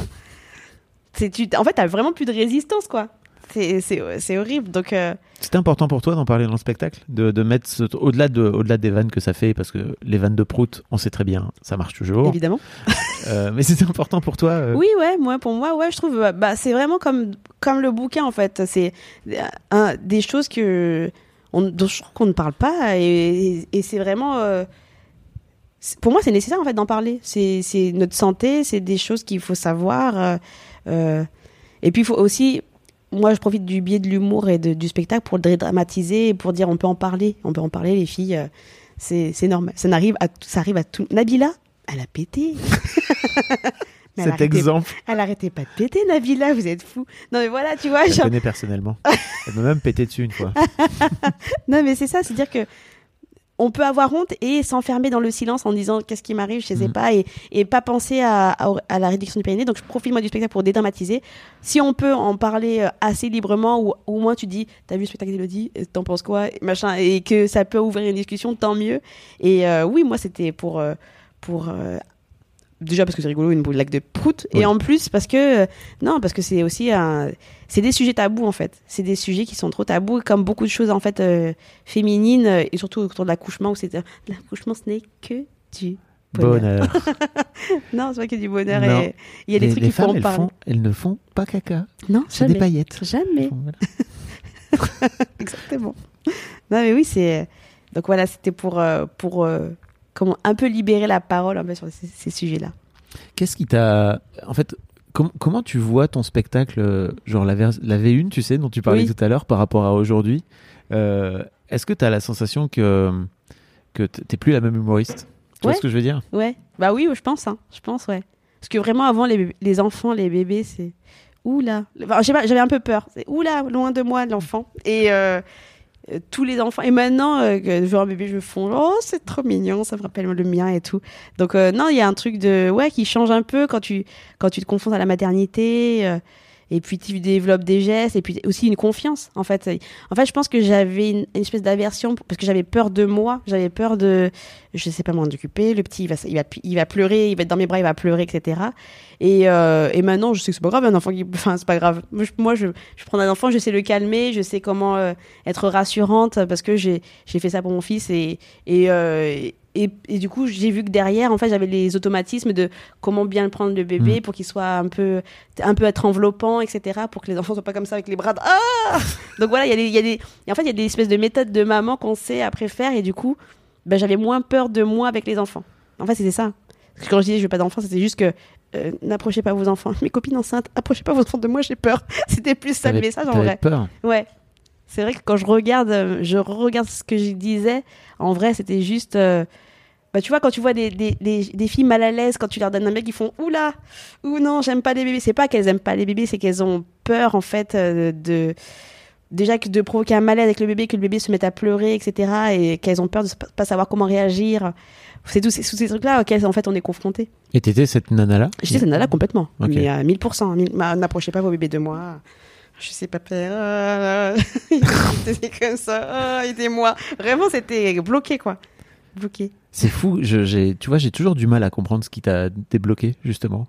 C'est, tu, en fait, t'as vraiment plus de résistance, quoi. C'est, horrible. Donc, euh, C'était important pour toi d'en parler dans le spectacle de, de mettre au-delà de, au-delà des vannes que ça fait, parce que les vannes de prout, on sait très bien, ça marche toujours. évidemment. Euh, mais c'était important pour toi. euh, Oui, ouais, moi, pour moi, ouais, je trouve, euh, bah, c'est vraiment comme, comme le bouquin, en fait. C'est des choses que, on, dont je trouve qu'on ne parle pas, et, et c'est vraiment, pour moi, c'est nécessaire, en fait, d'en parler. C'est, notre santé, c'est des choses qu'il faut savoir. et puis, il faut aussi, moi, je profite du biais de l'humour et de- du spectacle pour le dédramatiser, et pour dire, on peut en parler, on peut en parler, les filles, euh, c'est, c'est normal. Ça n'arrive à, ça arrive à tout. Nabila, elle a pété. Mais elle Cet arrêtait exemple, elle arrêtait pas de péter, Nabila, vous êtes fou. Non, mais voilà, tu vois. je genre- connais personnellement. Elle m'a même pété dessus une fois. Non, mais c'est ça, c'est-à-dire que on peut avoir honte et s'enfermer dans le silence en disant qu'est-ce qui m'arrive, je sais Mhm. pas, et, et pas penser à, à, à la réduction du périnée. Donc, je profite moi du spectacle pour dédramatiser. Si on peut en parler euh, assez librement, ou au moins tu dis, t'as vu le spectacle d'Elodie, euh, t'en penses quoi, et machin, et que ça peut ouvrir une discussion, tant mieux. Et euh, oui, moi, c'était pour. euh, pour euh, Déjà parce que c'est rigolo, une blague de prout. Oui. Et en plus parce que... euh, non, parce que c'est aussi un... C'est des sujets tabous, en fait. C'est des sujets qui sont trop tabous, comme beaucoup de choses, en fait, euh, féminines, euh, et surtout autour de l'accouchement, où c'est... euh, L'accouchement, ce n'est que du bonheur. Bonheur. Non, c'est pas que du bonheur. Non. Et il y a des les, trucs femmes, en elles, font, elles ne font pas caca. Non, C'est des paillettes. Jamais. Voilà. Exactement. Non, mais oui, c'est... Donc voilà, c'était pour, pour comment, un peu libérer la parole un peu sur ces, ces sujets-là. Qu'est-ce qui t'a. En fait, com- comment tu vois ton spectacle, euh, genre la, la V1, tu sais, dont tu parlais Oui. tout à l'heure, par rapport à aujourd'hui Euh, Est-ce que tu as la sensation que, que t'es plus la même humoriste? Tu vois ce que je veux dire? Ouais, bah oui, je pense, hein. je pense, ouais. Parce que vraiment, avant, les, les enfants, les bébés, c'est. Oula. Enfin, j'avais un peu peur. C'est oula, loin de moi, l'enfant. Et euh, tous les enfants. Et maintenant, euh, je vois un bébé, je me fonds. Oh, c'est trop mignon, ça me rappelle le mien et tout. Donc, euh, non, il y a un truc de. Ouais, qui change un peu quand tu, quand tu te confrontes à la maternité. euh, et puis tu développes des gestes et puis aussi une confiance en fait. En fait je pense que j'avais une, espèce d'aversion parce que j'avais peur de moi. J'avais peur de je sais pas m'en occuper. Le petit il va, il va il va pleurer il va être dans mes bras il va pleurer etc et, euh, et maintenant je sais que c'est pas grave un enfant qui enfin c'est pas grave. Moi je, prends un enfant je sais le calmer je sais comment euh, être rassurante parce que j'ai j'ai fait ça pour mon fils et et, euh, et, et du coup, j'ai vu que derrière, en fait, j'avais les automatismes de comment bien prendre le bébé Mm. pour qu'il soit un peu, un peu être enveloppant, etc. Pour que les enfants soient pas comme ça avec les bras. de- Ah Donc voilà, il y a des, y a des, en fait, il y a des espèces de méthodes de maman qu'on sait après faire et du coup, ben, j'avais moins peur de moi avec les enfants. En fait, c'était ça. Parce que quand je disais je veux pas d'enfants, c'était juste que euh, n'approchez pas vos enfants. Mes copines enceintes, approchez pas vos enfants de moi, j'ai peur. C'était plus ça le message en vrai. peur. Ouais. C'est vrai que quand je regarde, euh, je regarde ce que je disais, en vrai, c'était juste. euh, bah, tu vois, quand tu vois des, des, des, des filles mal à l'aise, quand tu leur donnes un mec, ils font Oula, ou non, j'aime pas les bébés. C'est pas qu'elles aiment pas les bébés, c'est qu'elles ont peur, en fait, euh, de. Déjà que de provoquer un malaise avec le bébé, que le bébé se mette à pleurer, etc. Et qu'elles ont peur de pas savoir comment réagir. C'est tous ces, trucs-là auxquels, en fait, on est confronté. Et t'étais cette nana-là J'étais cette nana complètement. Ok. Mais à 1000%. mille- bah, N'approchez pas vos bébés de moi. Je sais pas faire. Ah, c'était comme ça. Ah, Aidez-moi. Vraiment, c'était bloqué, quoi. Bloqué. C'est fou. Je, tu vois, j'ai toujours du mal à comprendre ce qui t'a débloqué, justement.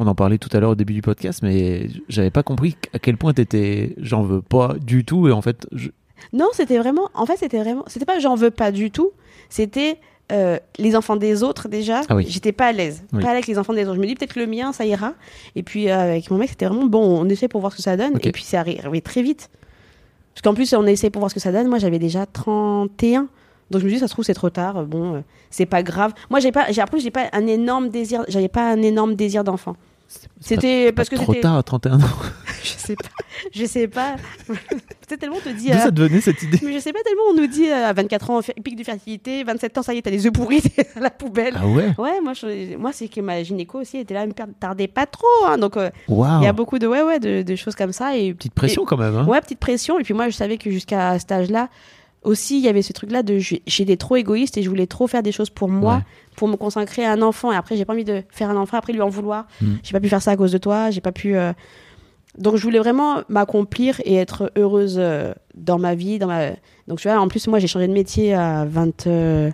On en parlait tout à l'heure au début du podcast, mais j'avais pas compris à quel point t'étais. J'en veux pas du tout. Et en fait, je- Non, c'était vraiment. En fait, c'était vraiment. C'était pas j'en veux pas du tout. C'était. euh, les enfants des autres déjà, Ah oui. j'étais pas à l'aise. Oui. Pas avec les enfants des autres. Je me dis peut-être le mien, ça ira. Et puis euh, avec mon mec, c'était vraiment bon, on essaie pour voir ce que ça donne. Et puis c'est arrivé très vite. Parce qu'en plus, on essaie pour voir ce que ça donne. Moi, j'avais déjà 31. Donc je me dis, ça se trouve, c'est trop tard. Bon, euh, c'est pas grave. Moi, j'ai pas, j'ai, après, j'ai pas un énorme désir, j'avais pas un énorme désir d'enfant. C'était parce que trop tard à 31 ans. Je sais pas. Je sais pas. Peut-être tellement on te dit. D'où euh, ça te venait cette idée Mais je sais pas tellement, on nous dit euh, à 24 ans, pic de fertilité, 27 ans, ça y est, t'as les œufs pourris, à la poubelle. Ah ouais? Ouais, moi, je- moi c'est que ma gynéco aussi était là, elle me tardait pas trop. hein, donc, euh, il y a beaucoup de, ouais, ouais, de, de choses comme ça. Et, Petite pression quand même. Hein Ouais, petite pression. Et puis moi, je savais que jusqu'à cet âge-là, aussi, il y avait ce truc-là de j'étais trop égoïste et je voulais trop faire des choses pour moi, Ouais. pour me consacrer à un enfant. Et après, j'ai pas envie de faire un enfant, après lui en vouloir. Mm. J'ai pas pu faire ça à cause de toi, j'ai pas pu. euh, Donc, je voulais vraiment m'accomplir et être heureuse euh, dans ma vie. Dans ma... Donc, tu vois, en plus, moi, j'ai changé de métier à 20. euh,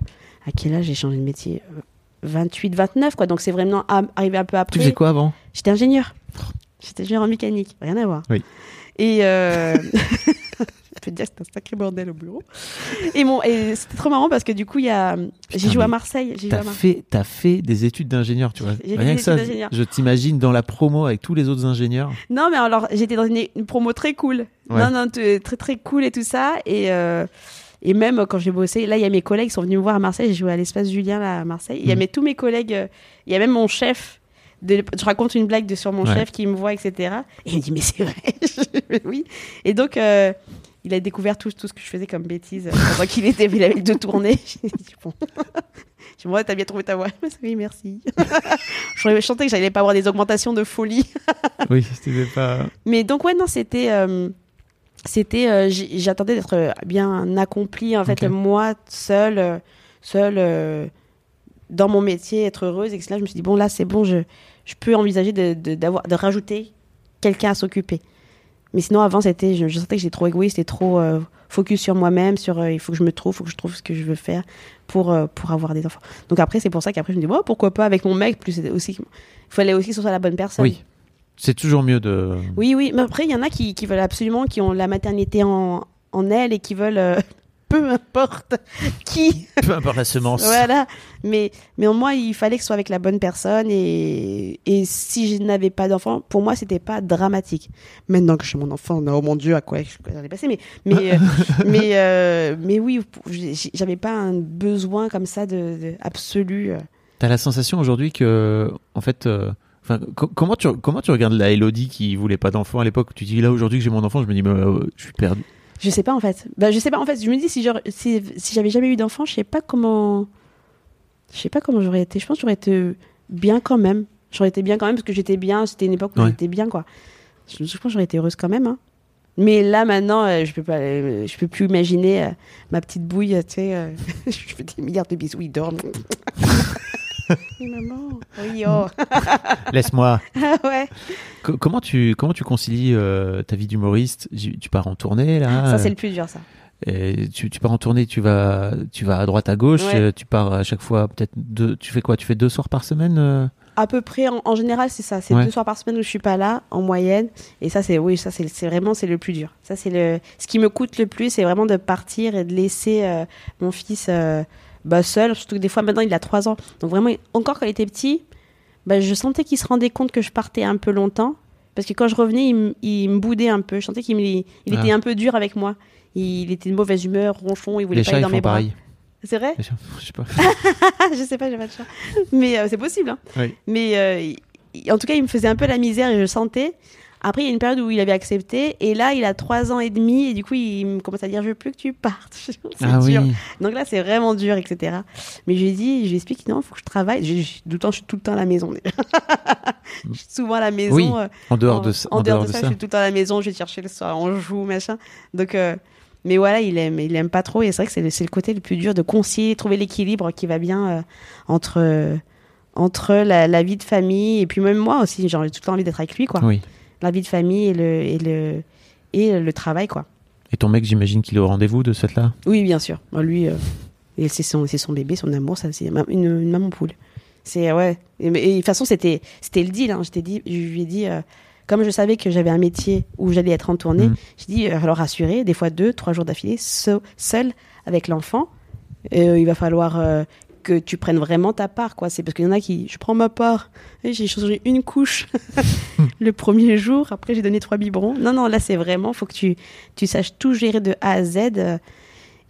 À quel âge j'ai changé de métier Euh, 28, 29, quoi. Donc, c'est vraiment arrivé un peu après. Tu faisais quoi avant? J'étais ingénieur. J'étais ingénieur en mécanique, rien à voir. Oui. Et peux te dire que c'était un sacré bordel au bureau. Et, et c'était trop marrant parce que du coup, il y a... j'ai joué à Marseille. J'ai joué T'as à fait, t'as fait des études d'ingénieur, tu vois. J'ai Rien que ça, je t'imagine dans la promo avec tous les autres ingénieurs. Non, mais alors, j'étais dans une, une promo très cool. Ouais. Non, non, t- très, très cool et tout ça. Et, euh, et même quand j'ai bossé, là, il y a mes collègues qui sont venus me voir à Marseille. J'ai joué à l'espace Julien, là, à Marseille. Il y a Mhm. mes- tous mes collègues. euh, Il y a même mon chef. De, je raconte une blague de, sur mon Ouais. chef qui me voit, etc. Et il me dit, mais c'est vrai. Oui. Et donc, euh, il a découvert tout, tout ce que je faisais comme bêtise euh, pendant qu'il était, il avait deux tournées. J'ai dit, bon. Je me t'as bien trouvé ta voix. Oui, merci. je chantais que j'allais pas avoir des augmentations de folie. oui, c'était pas. Mais donc ouais non c'était euh, c'était euh, j'attendais d'être bien accomplie en fait moi seule seule euh, dans mon métier être heureuse et que là je me suis dit bon là c'est bon je je peux envisager de de, de rajouter quelqu'un à s'occuper mais sinon avant c'était je, je sentais que j'étais trop égoïste et trop euh, focus sur moi-même sur euh, il faut que je me trouve faut que je trouve ce que je veux faire pour euh, pour avoir des enfants donc après c'est pour ça qu'après je me dis bon pourquoi pas avec mon mec plus aussi il fallait aussi que ce soit la bonne personne Oui. C'est toujours mieux de. oui, oui, mais après, il y en a qui, qui veulent absolument, qui ont la maternité en, en elles et qui veulent, euh, peu importe qui, Peu importe la semence. voilà. Mais, mais moi, il fallait que ce soit avec la bonne personne et, et si je n'avais pas d'enfant, pour moi, c'était pas dramatique. Maintenant que j'ai mon enfant, oh mon Dieu, à quoi j'allais passer, mais, mais, euh, mais, euh, mais oui, j'avais pas un besoin comme ça de, de absolu. euh. T'as la sensation aujourd'hui que, en fait, euh, enfin, comment tu comment tu regardes la Elodie qui voulait pas d'enfant à l'époque? Tu dis là aujourd'hui que j'ai mon enfant, je me dis mais, euh, je suis perdu. Je sais pas en fait. Bah, je sais pas en fait. Je me dis si j'aurais- si, si j'avais jamais eu d'enfant, je sais pas comment. Je sais pas comment j'aurais été. Je pense que j'aurais été bien quand même. J'aurais été bien quand même parce que j'étais bien. C'était une époque où Ouais. j'étais bien quoi. Je, je pense que j'aurais été heureuse quand même. hein. Mais là maintenant, euh, je peux pas. euh, je peux plus imaginer euh, ma petite bouille. Tu sais, je fais des milliards de bisous. Il dort. Oui, maman. Oui, oh. Laisse-moi. Ah ouais. Co- comment tu comment tu concilies euh, ta vie d'humoriste? Tu pars en tournée là. Ça, c'est le plus dur, ça. Et tu, tu pars en tournée, tu vas, tu vas à droite, à gauche, Ouais. euh, tu pars à chaque fois peut-être deux. Tu fais quoi? Tu fais deux soirs par semaine euh? À peu près, en, en général, c'est ça. C'est Ouais. deux soirs par semaine où je suis pas là, en moyenne. Et ça, c'est oui, ça c'est c'est vraiment c'est le plus dur. Ça c'est le ce qui me coûte le plus, c'est vraiment de partir et de laisser euh, mon fils euh, bah, seul. Surtout que des fois maintenant il a trois ans, donc vraiment encore quand il était petit, bah, je sentais qu'il se rendait compte que je partais un peu longtemps. Parce que quand je revenais, il, me- il me boudait un peu. Je sentais qu'il il Ah. était un peu dur avec moi. Il était de mauvaise humeur, ronchon, il voulait Les pas chats aller ils dans font mes bras. pareil. C'est vrai? Chats, je sais pas. Je sais pas, j'ai pas de chat. Mais euh, c'est possible. hein. Oui. Mais euh, en tout cas, il me faisait un peu la misère et je sentais. Après, il y a une période où il avait accepté. Et là, il a trois ans et demi. Et du coup, il me commence à dire Je veux plus que tu partes. c'est Ah dur. oui. Donc là, c'est vraiment dur, etc. Mais je lui ai dit, je lui explique Non, il faut que je travaille. Je, je- tout le temps, je suis tout le temps à la maison. déjà. je suis souvent à la maison. Oui, euh, En dehors de ça. en dehors de ça, je suis tout le temps à la maison, je vais chercher le soir, on joue, machin. Donc, euh, mais voilà, il aime, il aime pas trop. Et c'est vrai que c'est le, côté le plus dur de concilier, trouver l'équilibre qui va bien euh, entre, euh, entre la, la vie de famille et puis même moi aussi. J'ai tout le temps envie d'être avec lui, quoi. Oui. La vie de famille et le, et le, et le travail, quoi. Et ton mec, j'imagine qu'il est au rendez-vous de cette là. Oui, bien sûr. Moi, Lui, euh, c'est son, son bébé, son amour, ça, c'est une, une maman poule. C'est ouais. Et, et de toute façon, c'était, c'était le deal. Hein. Je dit, je lui ai dit, euh, comme je savais que j'avais un métier où j'allais être en tournée, Mhm. j'ai dit, euh, alors rassurer, des fois deux, trois jours d'affilée, so- seul avec l'enfant, euh, il va falloir que tu prennes vraiment ta part, quoi. C'est parce qu'il y en a qui, je prends ma part. Et J'ai changé une couche le premier jour. Après, j'ai donné trois biberons. Non, non, là, c'est vraiment, faut que tu, tu saches tout gérer de A à Z. euh,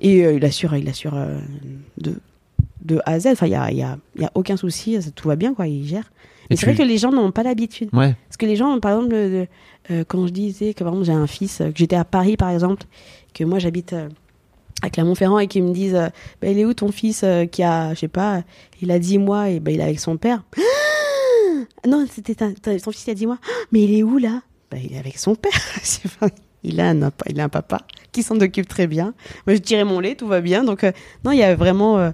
et euh, il assure, il assure euh, de, de A à Z. Enfin, il y a, y a, y a aucun souci. ça- Tout va bien, quoi. Il gère. Mais c'est vrai que les gens n'ont pas l'habitude. Ouais. Parce que les gens, par exemple, le- euh, quand je disais que par exemple j'ai un fils, que j'étais à Paris par exemple, que moi j'habite à Clermont-Ferrand et qu'ils me disent euh, Bah, il est où ton fils euh, qui a, je sais pas, il a 10 mois et bah, il est avec son père. non, c'était ton fils il a 10 mois. Mais il est où là? Bah, Il est avec son père. Il, a un, il a un papa qui s'en occupe très bien. Moi je tirais mon lait, tout va bien. Donc euh, non, il y a vraiment. euh,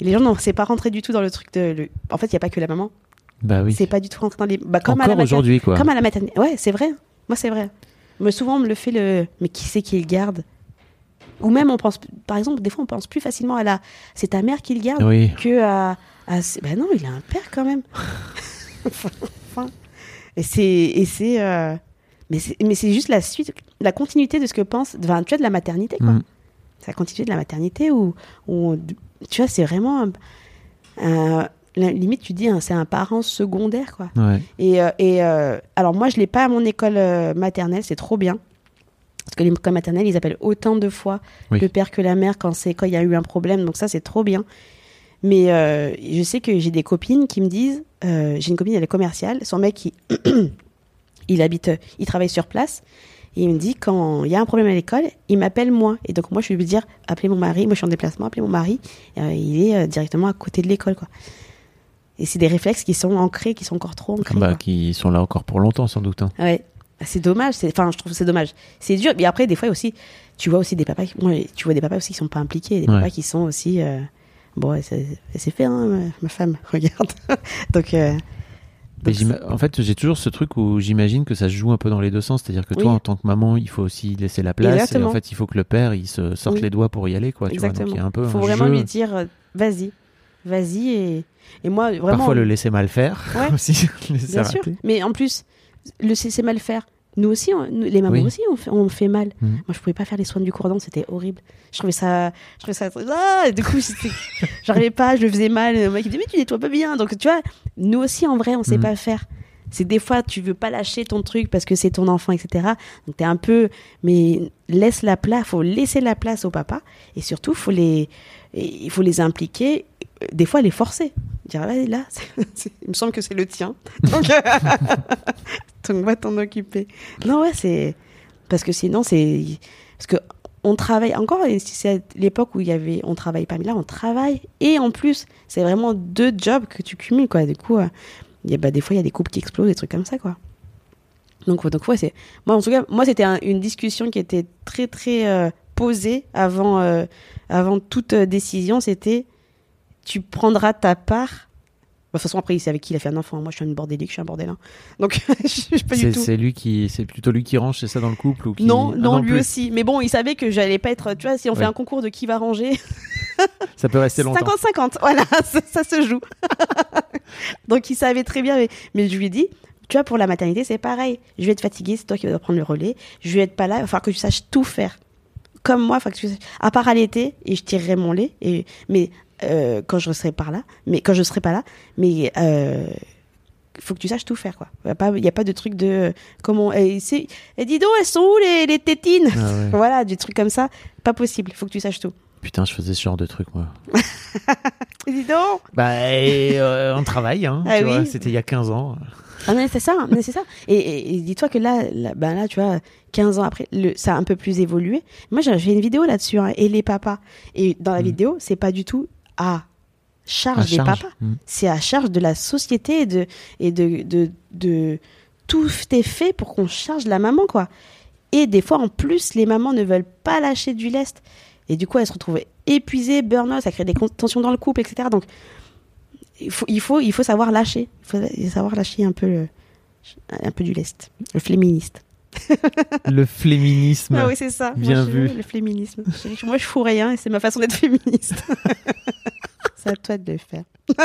et les gens, non, c'est pas rentré du tout dans le truc de. le- En fait, il n'y a pas que la maman. Bah oui. C'est pas du tout rentré dans les. Bah, comme à la Encore aujourd'hui, quoi. comme à la maternité. Ouais, c'est vrai. Moi, c'est vrai. Mais souvent, on me le fait le. Mais qui c'est qui le garde? Ou même, on pense. Par exemple, des fois, on pense plus facilement à la. C'est ta mère qui le garde Oui. que à. à... Ben non, il a un père quand même. enfin. Et c'est. Et c'est. euh, Mais c'est juste la suite, la continuité de ce que pense. Enfin, tu vois, de la maternité, quoi. Mm. C'est la continuité de la maternité où. où tu vois, c'est vraiment. un- un- la limite, tu dis, hein, c'est un parent secondaire, quoi. Ouais. Et, euh, et, euh, alors moi, je l'ai pas à mon école euh, maternelle, c'est trop bien. Parce que l'école maternelle, ils appellent autant de fois Oui. le père que la mère quand c'est quand il y a eu un problème. Donc ça, c'est trop bien. Mais euh, je sais que j'ai des copines qui me disent, euh, j'ai une copine, elle est commerciale, son mec, il, il habite, euh, il travaille sur place. Et il me dit, quand il y a un problème à l'école, il m'appelle moi. Et donc moi, je vais lui dire, appelez mon mari. Moi, je suis en déplacement, appelez mon mari. Euh, il est euh, directement à côté de l'école, quoi. Et c'est des réflexes qui sont ancrés, qui sont encore trop ancrés. Bah, qui sont là encore pour longtemps, sans doute. hein. Ouais. Ah, C'est dommage. c'est- Enfin, je trouve que c'est dommage. C'est dur. Mais après, des fois aussi, tu vois aussi des papas. qui- Moi, tu vois des papas aussi qui sont pas impliqués, des Ouais. papas qui sont aussi. euh, Bon, ouais, c'est fait, hein, ma, ma femme. Regarde. donc. euh, donc, en fait, j'ai toujours ce truc où j'imagine que ça se joue un peu dans les deux sens. C'est-à-dire que toi, en tant que maman, il faut aussi laisser la place. Et en fait, il faut que le père, il se sorte Oui. les doigts pour y aller. Quoi, tu vois. Donc, exactement. il y a un peu faut un vraiment jeu. lui dire, euh, vas-y, vas-y et et moi vraiment. Parfois, le laisser mal faire. Ouais. aussi. Bien sûr. Mais en plus, le c'est mal faire. Nous aussi, on- nous- les mamans Oui. aussi, on fait, on fait mal. Mhm. Moi, je pouvais pas faire les soins du cordon, c'était horrible. Je trouvais ça, je trouvais ça, ah, du coup, j'arrivais pas, je le faisais mal. Le mec il me dit mais tu nettoies pas bien. Donc tu vois, nous aussi en vrai, on sait Mhm. pas faire. C'est des fois tu veux pas lâcher ton truc parce que c'est ton enfant, etc. Donc t'es un peu, mais laisse la place. Faut laisser la place au papa et surtout faut les, il faut les impliquer. Des fois les forcer. Dire là, il me semble que c'est le tien. Donc, donc va t'en occuper. Non ouais c'est parce que sinon c'est parce que on travaille encore c'est l'époque où il y avait on travaille pas mais là on travaille. Et en plus c'est vraiment deux jobs que tu cumules quoi. Du coup euh, y bah, des fois il y a des couples qui explosent des trucs comme ça quoi. Donc donc ouais c'est moi en tout cas moi c'était un- une discussion qui était très très euh, posée avant euh, avant toute euh, décision. C'était tu prendras ta part de toute façon après c'est avec qui il a fait un enfant moi je suis une bordélique je suis un bordel hein. donc je suis pas du C'est tout c'est lui qui, c'est plutôt lui qui range, c'est ça dans le couple ou qui... non, Ah non, lui plus. aussi. Mais bon, il savait que j'allais pas être. Tu vois, si on fait un concours de qui va ranger, Ça peut rester longtemps. 50-50. Voilà, ça, ça se joue. Donc il savait très bien. Mais, mais je lui ai dit, tu vois, pour la maternité, c'est pareil. Je vais être fatiguée, c'est toi qui vas prendre le relais. Je vais être pas là, il va falloir que tu saches tout faire. Comme moi, il faut que tu saches. À part allaiter, et je tirerai mon lait. Et, mais euh, quand je serai par là, mais quand je serai pas là, mais. Euh, faut que tu saches tout faire quoi. Il n'y a, pas- y a pas de truc de euh, comment et, dis donc elles sont où les, les tétines? Ah ouais. Voilà, des trucs comme ça, pas possible. Il faut que tu saches tout. Putain, je faisais ce genre de truc, moi. Dis donc Bah, et, euh, on travaille, hein. Ah oui. C'était il y a 15 ans. Ah mais c'est ça, mais c'est ça. Et, et- et dis-toi que là, là, ben là, tu vois, 15 ans après, le, ça a un peu plus évolué. Moi, j'ai fait une vidéo là-dessus, hein, et les papas. Et dans la Mm. vidéo, c'est pas du tout à charge À des charge. papas, Mm. c'est à charge de la société et de et de de, de tout est fait pour qu'on charge la maman quoi. Et des fois, en plus, les mamans ne veulent pas lâcher du lest. Et du coup, elles se retrouvent épuisées, burn-out, ça crée des tensions dans le couple, etc. Donc, il faut, il faut, il faut savoir lâcher. Il faut savoir lâcher un peu, le- un peu du lest. Le féministe. Le féminisme. Ah oui, c'est ça. Bien Moi, je- vu. Le féminisme. Moi, je fous rien et c'est ma façon d'être féministe. c'est à toi de le faire.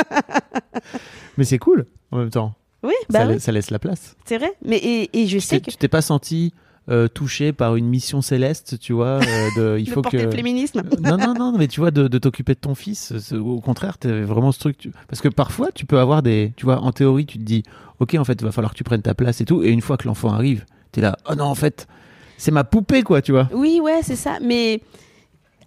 Mais c'est cool, en même temps. Oui, ça, bah la- oui, ça laisse la place. c'est vrai. Mais et, et je Tu sais que tu t'es pas senti euh, touché par une mission céleste, tu vois euh, de, Il de faut que... le féminisme. non, non, non, mais tu vois, de, de t'occuper de ton fils, c'est- au contraire, t'es vraiment ce truc. tu- Parce que parfois, tu peux avoir des. Tu vois, en théorie, tu te dis, ok, en fait, il va falloir que tu prennes ta place et tout. Et une fois que l'enfant arrive, t'es là, oh non, en fait, c'est ma poupée, quoi, tu vois. Oui, ouais, c'est ça. Mais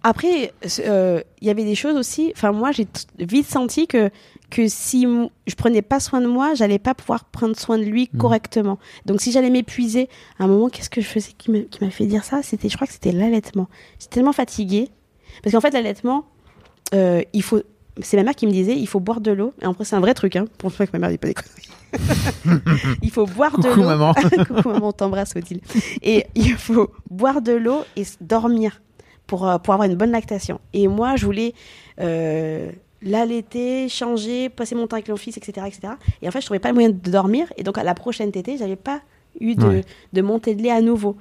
après, euh, il y avait des choses aussi. Enfin, moi, j'ai vite senti que que si je prenais pas soin de moi, j'allais pas pouvoir prendre soin de lui Mhm. correctement. Donc, si j'allais m'épuiser, à un moment, qu'est-ce que je faisais qui m'a fait dire ça? C'était, je crois que c'était l'allaitement. J'étais tellement fatiguée parce qu'en fait, l'allaitement, euh, il faut. C'est ma mère qui me disait, il faut boire de l'eau. Et après, c'est un vrai truc, hein. Pour pas que ma mère dit pas des conneries. il faut boire de Coucou l'eau. maman. Coucou maman, t'embrasse Odile. Et il faut boire de l'eau et dormir pour, euh, pour avoir une bonne lactation. Et moi, je voulais euh, l'allaiter, changer, passer mon temps avec mon fils, etc., etc. Et en fait, je trouvais pas le moyen de dormir. Et donc, à la prochaine tétée, j'avais pas eu de, Ouais. de montée de lait à nouveau.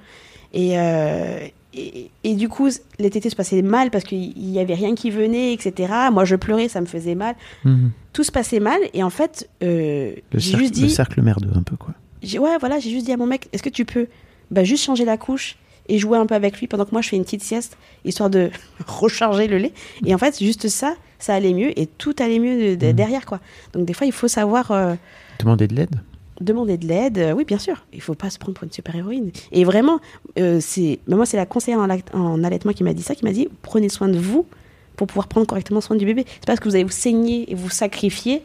Et, euh, et, et du coup, les tétés se passaient mal parce qu'il y avait rien qui venait, etc. Moi, je pleurais, ça me faisait mal. Mhm. Tout se passait mal. Et en fait, euh, Le, j'ai juste le dit, cercle merdeux, un peu, quoi. ouais, voilà, j'ai juste dit à mon mec, est-ce que tu peux bah, juste changer la couche et jouer un peu avec lui pendant que moi je fais une petite sieste, histoire de recharger le lait. Et en fait, juste ça, ça allait mieux et tout allait mieux de- de- Mhm. derrière, quoi. Donc des fois, il faut savoir euh, Demander de l'aide demander de l'aide. Euh, oui, bien sûr, il faut pas se prendre pour une super-héroïne. Et vraiment, euh, c'est bah, moi, c'est la conseillère en, allaitement qui m'a dit ça, qui m'a dit, prenez soin de vous pour pouvoir prendre correctement soin du bébé. C'est pas parce que vous allez vous saigner et vous sacrifier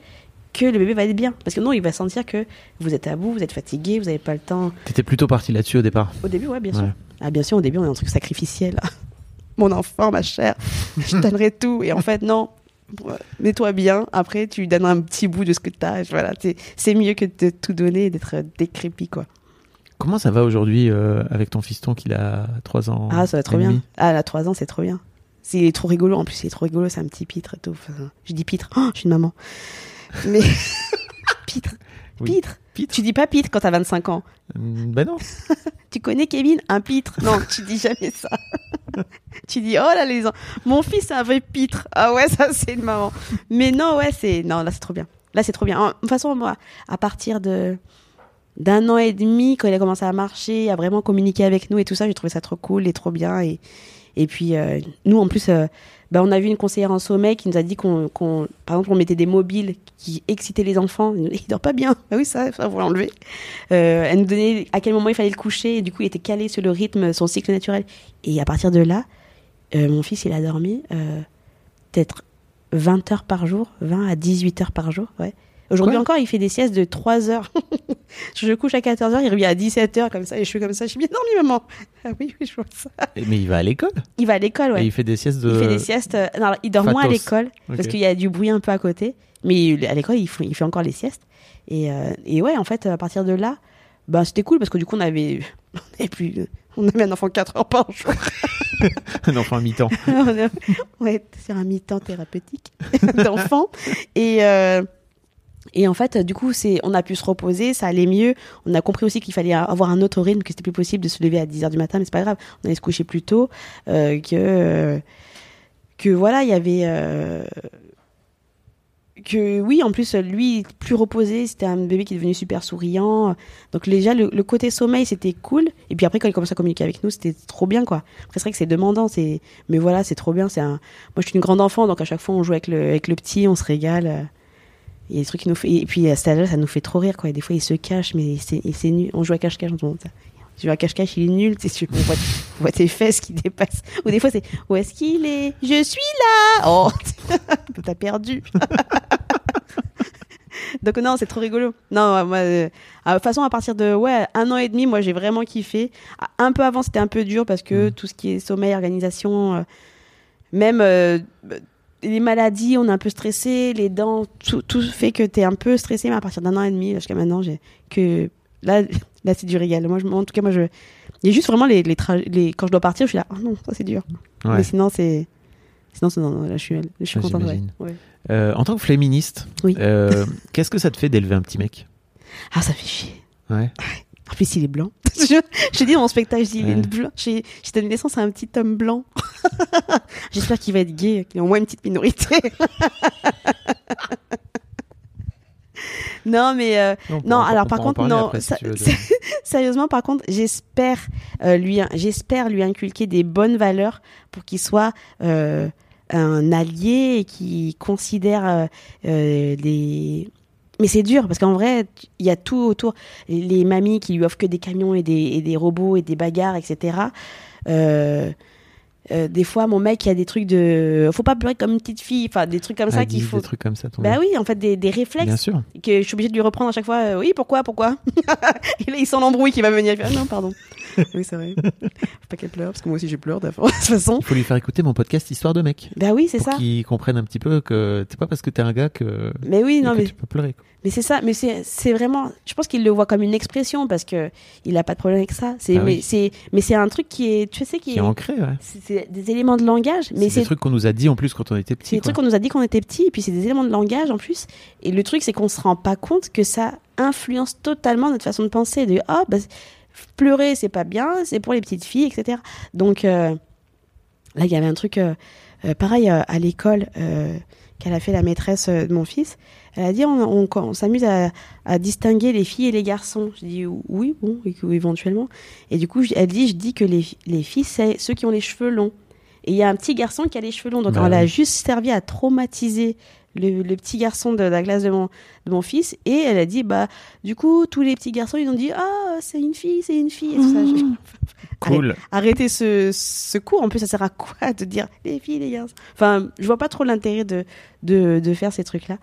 que le bébé va être bien. Parce que non, il va sentir que vous êtes à bout, vous êtes fatigué, vous n'avez pas le temps. T'étais plutôt parti là-dessus au départ. Au début, ouais, bien Ouais. sûr. Ah, bien sûr, au début, on est un truc sacrificiel. Mon enfant, ma chère, je donnerai tout. Et en fait, non. Mets-toi bien. Après, tu donnes un petit bout de ce que tu as. Voilà, c'est- c'est mieux que de tout donner et d'être décrépit, quoi. Comment ça va aujourd'hui euh, avec ton fiston qu'il a 3 ans Ah, ça va trop bien. Ah, elle a 3 ans, c'est trop bien. Il est trop rigolo. En plus, il est trop rigolo. C'est un petit pitre et tout. Enfin, je dis pitre. Oh, je suis une maman. Mais. pitre. Oui. Pitre. Pitre Tu dis pas pitre quand t'as 25 ans. Mm, Ben non. Tu connais Kevin Un pitre Non, tu dis jamais ça. tu dis, oh là, les gens. Mon fils, c'est un vrai pitre. Ah ouais, ça, c'est une maman. Mais non, ouais, c'est. Non, là, c'est trop bien. Là, c'est trop bien. En- De toute façon, moi, à partir de d'un an et demi, quand il a commencé à marcher, à vraiment communiquer avec nous et tout ça, j'ai trouvé ça trop cool et trop bien. Et, et puis, euh, nous, en plus, euh, bah, on a vu une conseillère en sommeil qui nous a dit qu'on, par exemple, on mettait des mobiles qui excitaient les enfants. Il dort pas bien. Ah oui, ça, ça, faut l'enlever. Euh, elle nous donnait à quel moment il fallait le coucher. Et du coup, il était calé sur le rythme, son cycle naturel. Et à partir de là, euh, mon fils, il a dormi euh, peut-être 20 heures par jour, 20 à 18 heures par jour. Ouais. Aujourd'hui encore, il fait des siestes de 3 heures. je couche à 14 heures, il revient à 17 heures comme ça, et je suis comme ça. Je suis bien dormi, maman. Ah oui, oui, je vois ça. Et- Mais il va à l'école Il va à l'école, ouais. et il fait des siestes de. Il fait des siestes. euh, non, il dort moins à l'école parce qu'il y a du bruit un peu à côté. Mais à l'école, il, fait- il fait encore les siestes. Et, euh, et ouais, en fait, à partir de là, bah, c'était cool parce que du coup, on avait, on avait, plus, on avait un enfant 4 heures par jour. un enfant à mi-temps. on ouais, sur un mi-temps thérapeutique d'enfant. Et, euh, et en fait, du coup, c'est, on a pu se reposer, ça allait mieux. On a compris aussi qu'il fallait avoir un autre rythme, que c'était plus possible de se lever à 10h du matin, mais c'est pas grave. On allait se coucher plus tôt. euh, que, que voilà, il y avait. euh, que oui, en plus, lui, plus reposé, c'était un bébé qui est devenu super souriant. Donc, déjà, le, le côté sommeil, c'était cool. Et puis après, quand il commence à communiquer avec nous, c'était trop bien, quoi. Après, c'est vrai que c'est demandant, c'est... mais voilà, c'est trop bien. C'est un... Moi, je suis une grande enfant, donc à chaque fois, on joue avec le, avec le petit, on se régale. Euh. Il y a des trucs qui nous fait... Et puis, à cet âge-là, ça nous fait trop rire, quoi. Et des fois, il se cache, mais c'est, nul. On joue à cache-cache, on se demande ça. Tu joues à cache-cache, il est nul, tu sais, on voit, on voit tes fesses qui dépassent. Ou des fois, c'est où est-ce qu'il est? Je suis là Oh T'as perdu Donc non, c'est trop rigolo. Non, moi, euh, de toute façon, à partir de ouais, un an et demi, moi, j'ai vraiment kiffé. Un peu avant, c'était un peu dur parce que Mhm. tout ce qui est sommeil, organisation, euh, même euh, les maladies, on est un peu stressé, les dents, tout, tout fait que t'es un peu stressé. Mais à partir d'un an et demi, jusqu'à maintenant, j'ai que là, là, c'est du régal. Moi, je, en tout cas, moi, je, il y a juste vraiment les, les, les quand je dois partir, je suis là, oh non, ça c'est dur. Ouais. Mais sinon, c'est Sinon, c'est- non, non, là, je suis, je suis contente. Ouais. j'imagine. Ouais. Euh, en tant que féministe, Oui. euh, qu'est-ce que ça te fait d'élever un petit mec? Ah, ça fait chier. Ouais. En plus, il est blanc. je, dis dans mon spectacle, je dis, il est blanc. J'ai donné naissance à un petit homme blanc. J'espère qu'il va être gay, qu'il est au moins une petite minorité. non, mais euh, on Non, alors, par contre, non, après, si de- sérieusement, par contre, j'espère euh, lui, j'espère lui inculquer des bonnes valeurs pour qu'il soit euh, un allié et qui considère les. Mais c'est dur parce qu'en vrai, il y a tout autour. Les mamies qui lui offrent que des camions et des, et des robots et des bagarres, etc. Euh, euh, des fois, mon mec, il y a des trucs de. Faut pas pleurer comme une petite fille. Enfin, des trucs comme ça Ah, qu'il dis faut. Des trucs comme ça, ton Bah oui, en fait, des, des Bien réflexes sûr. que je suis obligée de lui reprendre à chaque fois. euh, oui, pourquoi, pourquoi? Et là, il sent l'embrouille qui va venir. Ah non, pardon. oui, c'est vrai. Faut pas qu'elle pleure, parce que moi aussi, je pleure de toute façon. Il faut lui faire écouter mon podcast Histoire de mec. Bah oui, c'est ça. qu'il comprenne un petit peu que c'est pas parce que t'es un gars que, Mais oui, non, que mais tu peux pleurer. quoi. Mais c'est ça, mais c'est c'est vraiment. Je pense qu'il le voit comme une expression parce que il a pas de problème avec ça. C'est Ah mais oui. c'est mais c'est un truc qui est, tu sais, qui Qui est ancré, ouais. c'est c'est des éléments de langage, mais C'est c'est des trucs qu'on nous a dit en plus quand on était c'est petit. des trucs qu'on nous a dit quand on était petit, et puis c'est des éléments de langage en plus. Et le truc, c'est qu'on se rend pas compte que ça influence totalement notre façon de penser. De ah bah, pleurer, c'est pas bien, c'est pour les petites filles, etc. Donc euh, là, il y avait un truc euh, euh, pareil à l'école qu'elle a fait la maîtresse de mon fils. Elle a dit on, on- on s'amuse à, à distinguer les filles et les garçons. Je dis oui, bon, éventuellement. Et du coup, elle dit je dis que les, les filles, c'est ceux qui ont les cheveux longs. Et il y a un petit garçon qui a les cheveux longs. Donc Bah elle a oui. juste servi à traumatiser le, le petit garçon de la classe de mon, de mon fils. Et elle a dit bah, du coup, tous les petits garçons, ils ont dit ah, c'est une fille, c'est une fille. Et tout ça. Je- Cool. Arrêtez ce, ce cours. En plus, ça sert à quoi de dire les filles, les garçons? Enfin, je vois pas trop l'intérêt de, de, de faire ces trucs-là.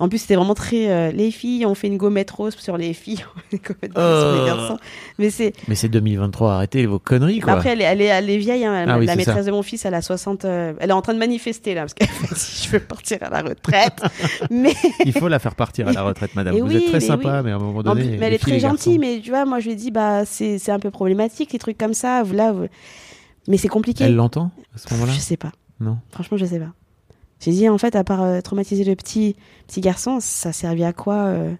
En plus, c'était vraiment très. euh, les filles, on fait une gommette rose sur les filles, une gommette rose sur les Euh. garçons. Mais c'est. Mais c'est 2023, arrêtez vos conneries, quoi. après, elle est, elle est, elle est vieille. hein, Ah oui, la maîtresse ça. de mon fils, elle a 60. euh, elle est en train de manifester, là, parce qu'elle fait si je veux partir à la retraite. mais. Il faut la faire partir à la retraite, madame. Et Vous oui, êtes très sympa, oui. mais à un moment En donné. plus, mais elle est très gentille, mais tu vois, moi, je lui ai dit, bah, c'est c'est un peu problématique, les trucs comme ça. vous- Là, vous- mais c'est compliqué. Elle l'entend à ce moment-là? Je sais pas. Non? Franchement, je sais pas. J'ai dit, en fait, à part euh, traumatiser le petit, petit garçon, ça servait à quoi euh?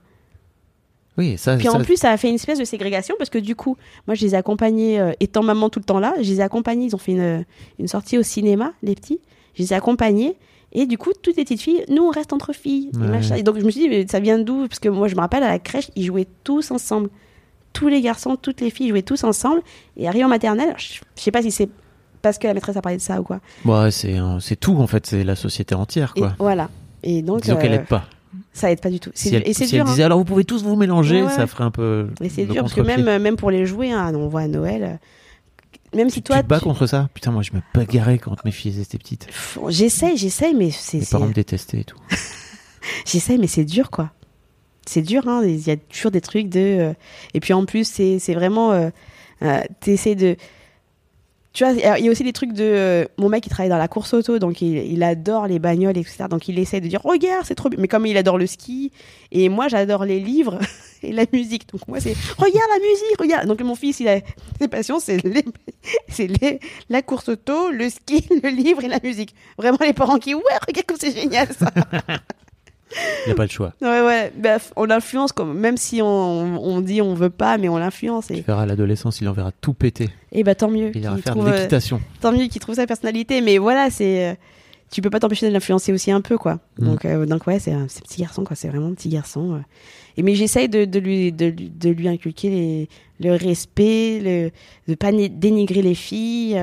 Oui, ça. Puis ça- en plus, ça a fait une espèce de ségrégation parce que du coup, moi, je les ai accompagnés, euh, étant maman tout le temps là, je les ai accompagnés, ils ont fait une, une sortie au cinéma, les petits. Je les ai accompagnés. Et du coup, toutes les petites filles, nous, on reste entre filles. et Ouais. machin. Et donc, je me suis dit, mais ça vient d'où? Parce que moi, je me rappelle, à la crèche, ils jouaient tous ensemble. Tous les garçons, toutes les filles jouaient tous ensemble. Et arrivé en maternelle, je, je sais pas si c'est parce que la maîtresse a parlé de ça ou quoi. Ouais, c'est un- c'est tout, en fait. C'est la société entière, Et quoi. voilà. Et donc, Disons qu'elle euh, aide pas. ça aide pas du tout. Si elle, et c'est si elle dur. hein. disait alors vous pouvez tous vous mélanger, Ouais, ça ferait un peu. Et c'est dur parce que même, même pour les jouets, hein, on voit à Noël, euh, même si Tu toi. te bats tu- contre ça? Putain, moi je me bagarrais quand mes filles étaient petites. J'essaye, j'essaye, mais c'est. Mes parents me détestaient et tout. J'essaye, mais c'est dur, quoi. C'est dur, hein. Il y a toujours des trucs de. euh, Et puis en plus, c'est vraiment. Euh, euh, T'essaies de. Tu vois, il y a aussi des trucs de. euh, Mon mec, il travaille dans la course auto, donc il, adore les bagnoles, etc. Donc il essaie de dire Regarde, c'est trop bien. Mais comme il adore le ski, et moi, j'adore les livres et la musique. Donc moi, c'est Regarde la musique, regarde. Donc mon fils, il a ses passions, c'est les... les... la course auto, le ski, le livre et la musique. Vraiment, les parents qui Ouais, regarde comme c'est génial ça. Il n'y a pas le choix. Ouais, ouais, bref, on l'influence, comme, même si on, on dit on veut pas, mais on l'influence. Tu Et, verras à l'adolescence, il en verra tout péter. et bah tant mieux. Il ira qu'il faire de trouve, euh, tant mieux qu'il trouve sa personnalité, mais voilà, c'est. euh, Tu peux pas t'empêcher de l'influencer aussi un peu, quoi. Mm. Donc, euh, donc ouais, c'est un petit garçon, quoi. C'est vraiment un petit garçon. Et mais j'essaye de, de, lui, de, lui- de lui inculquer les, le respect, le, de pas dénigrer les filles,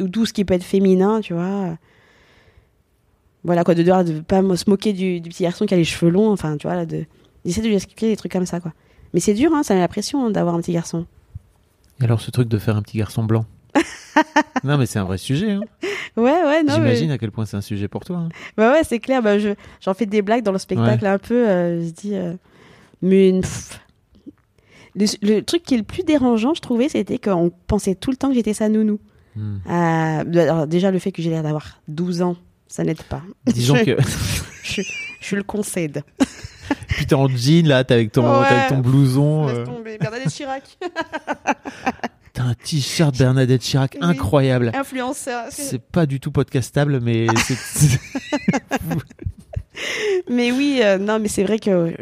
ou tout ce qui peut être féminin, tu vois. Voilà, quoi, de devoir de pas se moquer du, du petit garçon qui a les cheveux longs, enfin, tu vois, là, de. De lui expliquer des trucs comme ça, quoi. Mais c'est dur, hein, ça met la pression hein, d'avoir un petit garçon. Et alors ce truc de faire un petit garçon blanc? Non mais c'est un vrai sujet. Hein. Ouais, ouais, non. mais- J'imagine à quel point c'est un sujet pour toi. hein. Bah ouais, c'est clair. Bah je, j'en fais des blagues dans le spectacle un peu. euh, je dis, euh, mais une- le, le truc qui est le plus dérangeant, je trouvais, c'était qu'on pensait tout le temps que j'étais sa nounou. Hmm. Euh, alors déjà le fait que j'ai l'air d'avoir 12 ans, ça n'aide pas. Disons je, que je, je le concède. puis t'es en jean là, t'es avec ton, Ouais. avec ton blouson, Laisse euh, tomber, Bernadette Chirac, t'as un t-shirt Bernadette Chirac Oui. incroyable. influenceur. C'est pas du tout podcastable, mais c'est- Mais oui, euh, non, mais c'est vrai que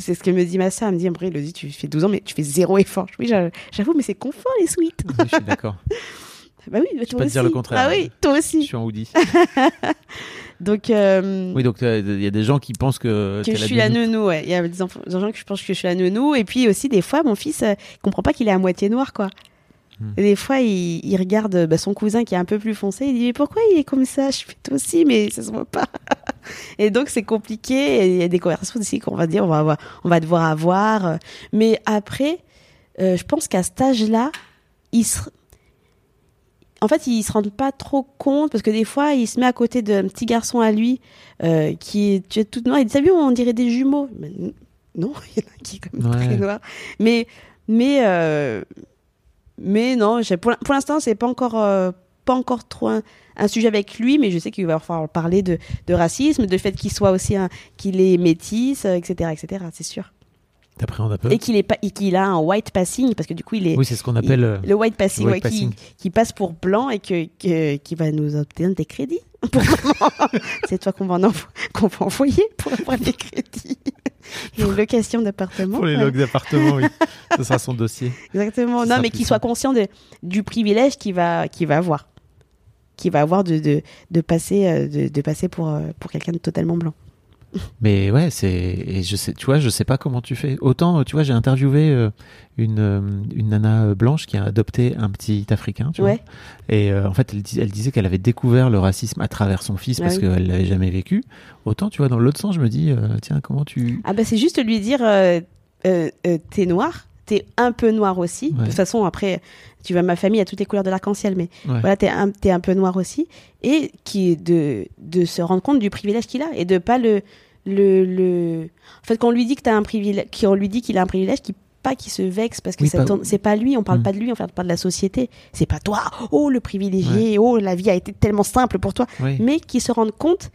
c'est ce que me dit ma soeur. Elle me dit, Embré, dit, tu fais 12 ans, mais tu fais zéro effort. Oui, j'a- j'avoue, mais c'est confort les. Oui, je suis d'accord. Bah oui, bah, peux te aussi. dire le contraire. Ah oui, toi Je aussi. suis en hoodie. Donc, euh, Oui, donc euh, il y a des gens qui pensent que, que je suis la nounou. ouais. Il y a des, enfants- des gens que je pense que je suis la nounou. Et puis aussi, des fois, mon fils euh, il comprend pas qu'il est à moitié noir, quoi. Hmm. Et des fois, il, il regarde bah, son cousin qui est un peu plus foncé. Il dit, mais pourquoi il est comme ça? Je fais toi aussi, mais ça se voit pas. et donc, c'est compliqué. Il y a des conversations ici qu'on va dire, on va, avoir, on va devoir avoir. Mais après, euh, je pense qu'à cet âge-là, il se... en fait, ils se rendent pas trop compte parce que des fois, il se met à côté d'un petit garçon à lui euh, qui est, tu es toute noire. Il dit, t'as vu, on dirait des jumeaux. Mais non, il y en a qui est Ouais. très noir. Mais, mais, euh, mais non, pour, l'in- pour l'instant, c'est pas encore, euh, pas encore trop un, un sujet avec lui, mais je sais qu'il va falloir parler de, de racisme, de fait qu'il soit aussi un, qu'il est métis, etc., etc. C'est sûr. Et qu'il est pas, et qu'il a un white passing parce que du coup, il est, Oui, c'est ce qu'on appelle. il- euh, le white passing, le white ouais, qui- passing. Qui, passe pour blanc et que, que- qui va nous obtenir des crédits. C'est toi qu'on va, en envo- qu'on va envoyer pour avoir des crédits. Une location d'appartement. Pour les ouais. logs d'appartement, oui. Ce sera son dossier. Exactement. Ce Non, mais qu'il soit conscient de, du privilège qu'il va, qu'il va avoir. Qu'il va avoir de, de, de passer, euh, de, de passer pour, euh, pour quelqu'un de totalement blanc. Mais ouais, c'est et je sais, tu vois, je sais pas comment tu fais. Autant, tu vois, j'ai interviewé euh, une euh, une nana blanche qui a adopté un petit africain, tu Ouais. vois. Et euh, en fait, elle, dis- elle disait qu'elle avait découvert le racisme à travers son fils Ah parce oui. qu'elle l'avait jamais vécu. Autant, tu vois, dans l'autre sens, je me dis, euh, tiens, comment tu Ah bah c'est juste lui dire euh, t'es noir, t'es un peu noir aussi. Ouais. De toute façon après tu vois ma famille a toutes les couleurs de l'arc-en-ciel mais Ouais. voilà t'es un, t'es un peu noir aussi et qui de de se rendre compte du privilège qu'il a et de pas le le le en fait quand on lui dit que t'as un privilège qu'on lui dit qu'il a un privilège qui pas qu'il se vexe parce que Oui, pas- c'est pas lui on parle Mm. pas de lui on parle pas de la société c'est pas toi oh le privilégié oh la vie a été tellement simple pour toi Oui. mais qui se rendent compte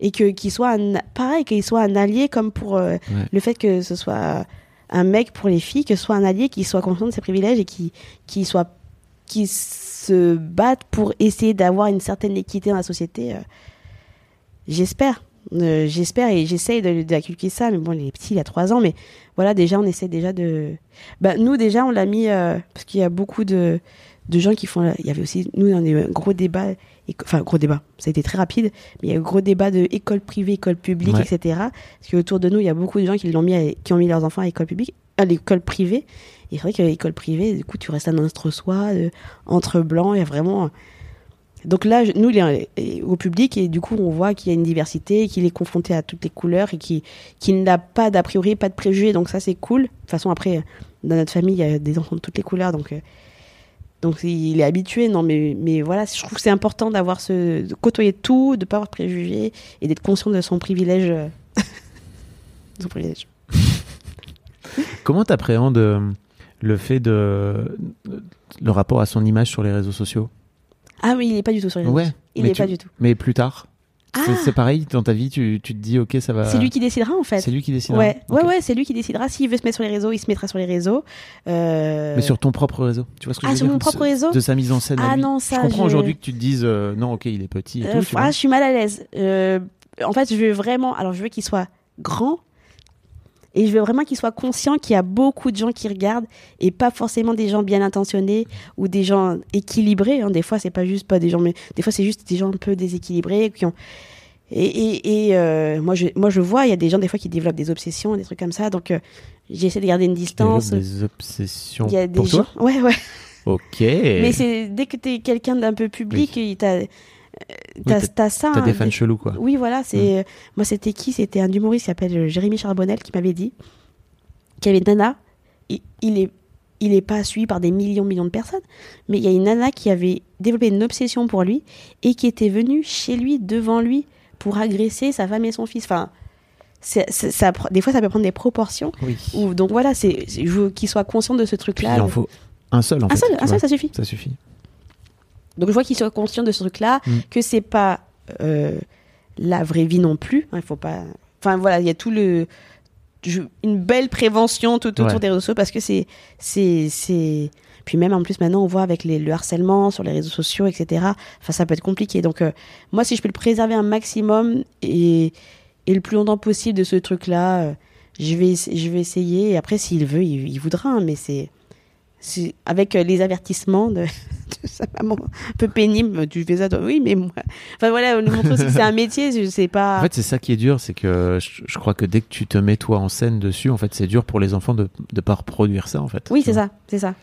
et que qu'il soit un, pareil qu'il soit un allié comme pour euh, Ouais. le fait que ce soit un mec pour les filles que ce soit un allié qui soit conscient de ses privilèges et qui qui soit qui se batte pour essayer d'avoir une certaine équité dans la société euh, j'espère Euh, j'espère et j'essaye d'inculquer ça mais bon il est petit il a trois ans mais voilà déjà on essaie déjà de bah, nous déjà on l'a mis euh, parce qu'il y a beaucoup de de gens qui font il y avait aussi nous on a eu un gros débat enfin gros débat ça a été très rapide mais il y a eu un gros débat de école privée école publique Ouais. etc parce qu'autour de nous il y a beaucoup de gens qui l'ont mis à- qui ont mis leurs enfants à l'école publique à l'école privée et c'est vrai qu'à l'école privée du coup tu restes un entre-soi euh, entre blancs il y a vraiment donc là, nous, il est est au public et du coup, on voit qu'il y a une diversité, qu'il est confronté à toutes les couleurs et qu'il qu'il n'a pas d'a priori, pas de préjugés. Donc ça, c'est cool. De toute façon, après, dans notre famille, il y a des enfants de toutes les couleurs, donc euh, donc il est habitué. Non, mais mais voilà, je trouve que c'est important d'avoir ce de côtoyer tout, de pas avoir de préjugés et d'être conscient de son privilège. euh, son privilège. Comment t'appréhendes euh, le fait de le rapport à son image sur les réseaux sociaux? Ah, mais il est pas du tout sur les réseaux. Ouais. Il est tu- pas du tout. Mais plus tard. C'est- Ah C'est pareil dans ta vie, tu, tu te dis ok ça va. C'est lui qui décidera en fait. C'est lui qui décide. Ouais, ouais, ouais, c'est lui qui décidera. S'il veut se mettre sur les réseaux, il se mettra sur les réseaux. Euh, Mais sur ton propre réseau. Tu vois ce que Ah, je veux sur dire mon propre réseau De sa mise en scène. à Ah lui. non, ça, Je comprends je- aujourd'hui que tu te dises euh, non, ok, il est petit et Euh, tout. ah, je suis mal à l'aise. En fait, je veux vraiment. Alors, je veux qu'il soit grand. Et je veux vraiment qu'il soit conscient qu'il y a beaucoup de gens qui regardent et pas forcément des gens bien intentionnés ou des gens équilibrés. hein. Des fois, c'est pas juste pas des gens, mais des fois, c'est juste des gens un peu déséquilibrés qui ont. Et, et, et, euh, moi, je, moi, je vois, il y a des gens des fois qui développent des obsessions, des trucs comme ça. Donc, euh, j'essaie de garder une Tu distance. des obsessions Il y a des pour gens. toi. Ouais, ouais. Ok. Mais c'est dès que t'es quelqu'un d'un peu public, il t'as, t'as- t'as ça. T'as hein, des fans chelous quoi. Oui, voilà, c'est euh, moi c'était qui? C'était un humoriste qui s'appelle euh, Jérémy Charbonnel qui m'avait dit qu'il y avait une nana. Il, il est il est pas suivi par des millions millions de personnes, mais il y a une nana qui avait développé une obsession pour lui et qui était venue chez lui devant lui pour agresser sa femme et son fils. Enfin, ça, des fois ça peut prendre des proportions. Oui. Où, donc voilà, c'est je veux qu'il soit conscient de ce truc-là. il en faut un seul en un fait. seul, un seul, ça suffit. Ça suffit. Donc je vois qu'il soit conscient de ce truc-là, Mm. que c'est pas euh, la vraie vie non plus. hein, Il faut pas. Enfin voilà, il y a tout le je- une belle prévention tout autour Ouais. des réseaux sociaux parce que c'est c'est c'est puis même en plus maintenant on voit avec les, le harcèlement sur les réseaux sociaux etc. Enfin ça peut être compliqué. Donc euh, moi si je peux le préserver un maximum et et le plus longtemps possible de ce truc-là, euh, je vais je vais essayer. Et après s'il veut, il, il voudra. hein, mais c'est avec euh, les avertissements de, de sa maman un peu pénible. Tu fais ça, toi Oui, mais moi. Enfin voilà, nous montrer aussi que c'est un métier. Je sais pas. En fait, c'est ça qui est dur, c'est que je, je crois que dès que tu te mets toi en scène dessus, en fait, c'est dur pour les enfants de ne pas reproduire ça, en fait. oui, Tu c'est ça, c'est ça.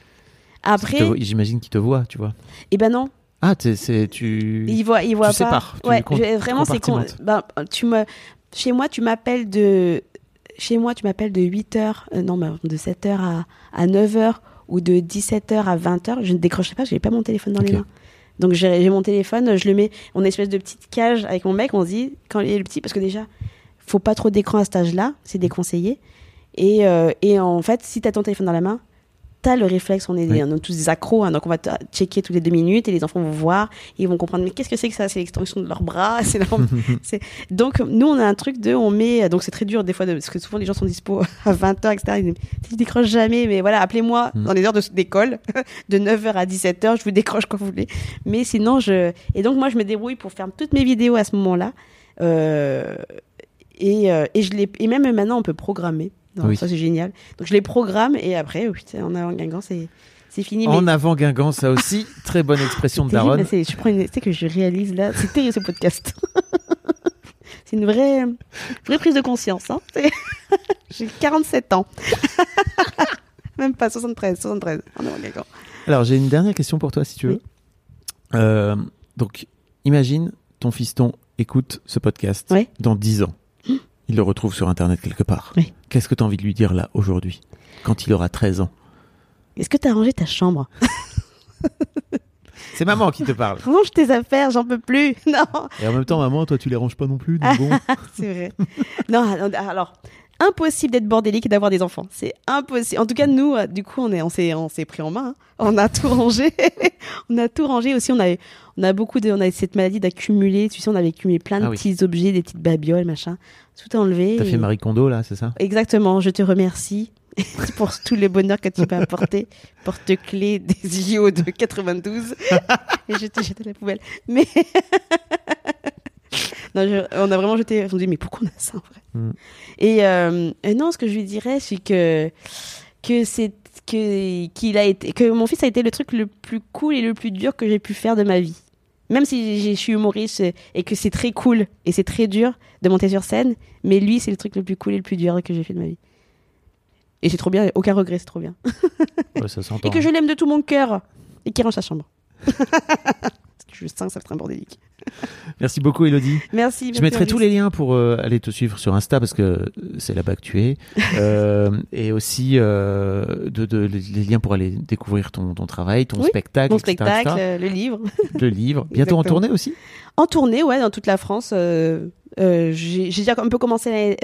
Après, J'imagine qu'ils te voient, tu vois. eh ben non, Ah, c'est tu. il voit, il voit pas. sépares, tu ouais, je- vraiment, c'est con. Ben, tu me, chez moi, tu m'appelles de, chez moi, tu m'appelles de 8 heures, euh, non, ben, de 7 heures à, à 9 heures ou de 17 heures à 20 heures. Je ne décrocherai pas, je n'ai pas mon téléphone dans les mains. Donc j'ai mon téléphone, je le mets, une espèce de petite cage avec mon mec, on se dit, quand il est le petit, parce que déjà, faut pas trop d'écran à cet âge-là, c'est déconseillé. Et, euh, et en fait, si tu as ton téléphone dans la main, t'as le réflexe, on est, Oui. on est tous des accros, hein, donc on va checker toutes les deux minutes et les enfants vont voir, et ils vont comprendre, mais qu'est-ce que c'est que ça? C'est l'extension de leurs bras, c'est Donc nous, on a un truc de, on met, donc c'est très dur des fois, de- parce que souvent les gens sont dispo à 20h, etc. Ils disent, tu décroches jamais, mais voilà, appelez-moi Mm. dans les heures de- d'école, de 9h à 17h, je vous décroche quand vous voulez. Mais sinon, je... Et donc moi, je me débrouille pour faire toutes mes vidéos à ce moment-là. Euh, et, euh, et, je et même maintenant, on peut programmer. Donc, Oui. Ça, c'est génial. Donc je les programme et après, oh, en avant Guingamp, c'est c'est fini. En mais... avant Guingamp, ça aussi, très bonne expression de c'est- je prends une, tu sais que je réalise là, c'est terrible ce podcast. c'est une vraie, vraie prise de conscience. Hein. J'ai 47 ans. Même pas 73, 73. En avant Guingamp. Alors, j'ai une dernière question pour toi, si tu veux. Oui. Euh, donc, imagine ton fiston écoute ce podcast Oui. dans 10 ans. Il le retrouve sur Internet quelque part. Oui. Qu'est-ce que tu as envie de lui dire là, aujourd'hui, quand il aura 13 ans? Est-ce que tu as rangé ta chambre? C'est maman qui te parle. Range tes affaires, j'en peux plus. Non, Et en même temps, maman, toi, tu les ranges pas non plus. donc bon. c'est vrai. non, alors, impossible d'être bordélique et d'avoir des enfants. C'est impossible. En tout cas, nous, euh, du coup, on est, on s'est, on s'est pris en main. hein. On a tout rangé. on a tout rangé aussi. On a, on a beaucoup de, on a cette maladie d'accumuler. Tu sais, on avait accumulé plein de Ah oui. petits objets, des petites babioles, machin. Tout enlevé. T'as Et- fait Marie Kondo, là, c'est ça? Exactement. Je te remercie pour tout le bonheur que tu m'as apporté. Porte-clés des JO de 92. et je te jette à la poubelle. Mais. non, je- on a vraiment jeté. On me dit, mais pourquoi on a ça en vrai Mm. Et euh, euh, non, ce que je lui dirais, c'est que que c'est que qu'il a été que mon fils a été le truc le plus cool et le plus dur que j'ai pu faire de ma vie. Même si je suis humoriste et- et que c'est très cool et c'est très dur de monter sur scène, mais lui c'est le truc le plus cool et le plus dur que j'ai fait de ma vie. Et c'est trop bien, aucun regret, c'est trop bien. Ouais, Ça s'entend. Et que je l'aime de tout mon cœur et qu'il range sa chambre. Je sens que ça va être un bordélique. Merci beaucoup, Elodie. Merci. Je mettrai tous les liens pour euh, aller te suivre sur Insta parce que c'est là-bas que tu es. Euh, et aussi euh, de, de- les liens pour aller découvrir ton, ton travail, ton Oui, spectacle, Mon etc., spectacle, etc. le livre. le livre. Bientôt en tournée aussi En tournée, ouais, dans toute la France. j'ai déjà un peu commencé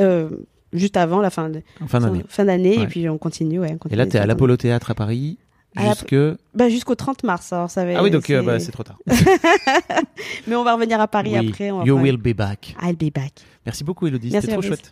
juste avant la fin de- fin d'année. fin d'année Ouais. et puis on continue. Ouais, on Et continue là, tu es à l'Apollo Théâtre à Paris jusque... Bah, jusqu'au 30 mars. Alors ça va, Ah oui, donc euh, c'est- bah, c'est trop tard. Mais on va revenir à Paris Oui, après. On va You will be back. I'll be back. Merci beaucoup, Elodie. C'était trop chouette.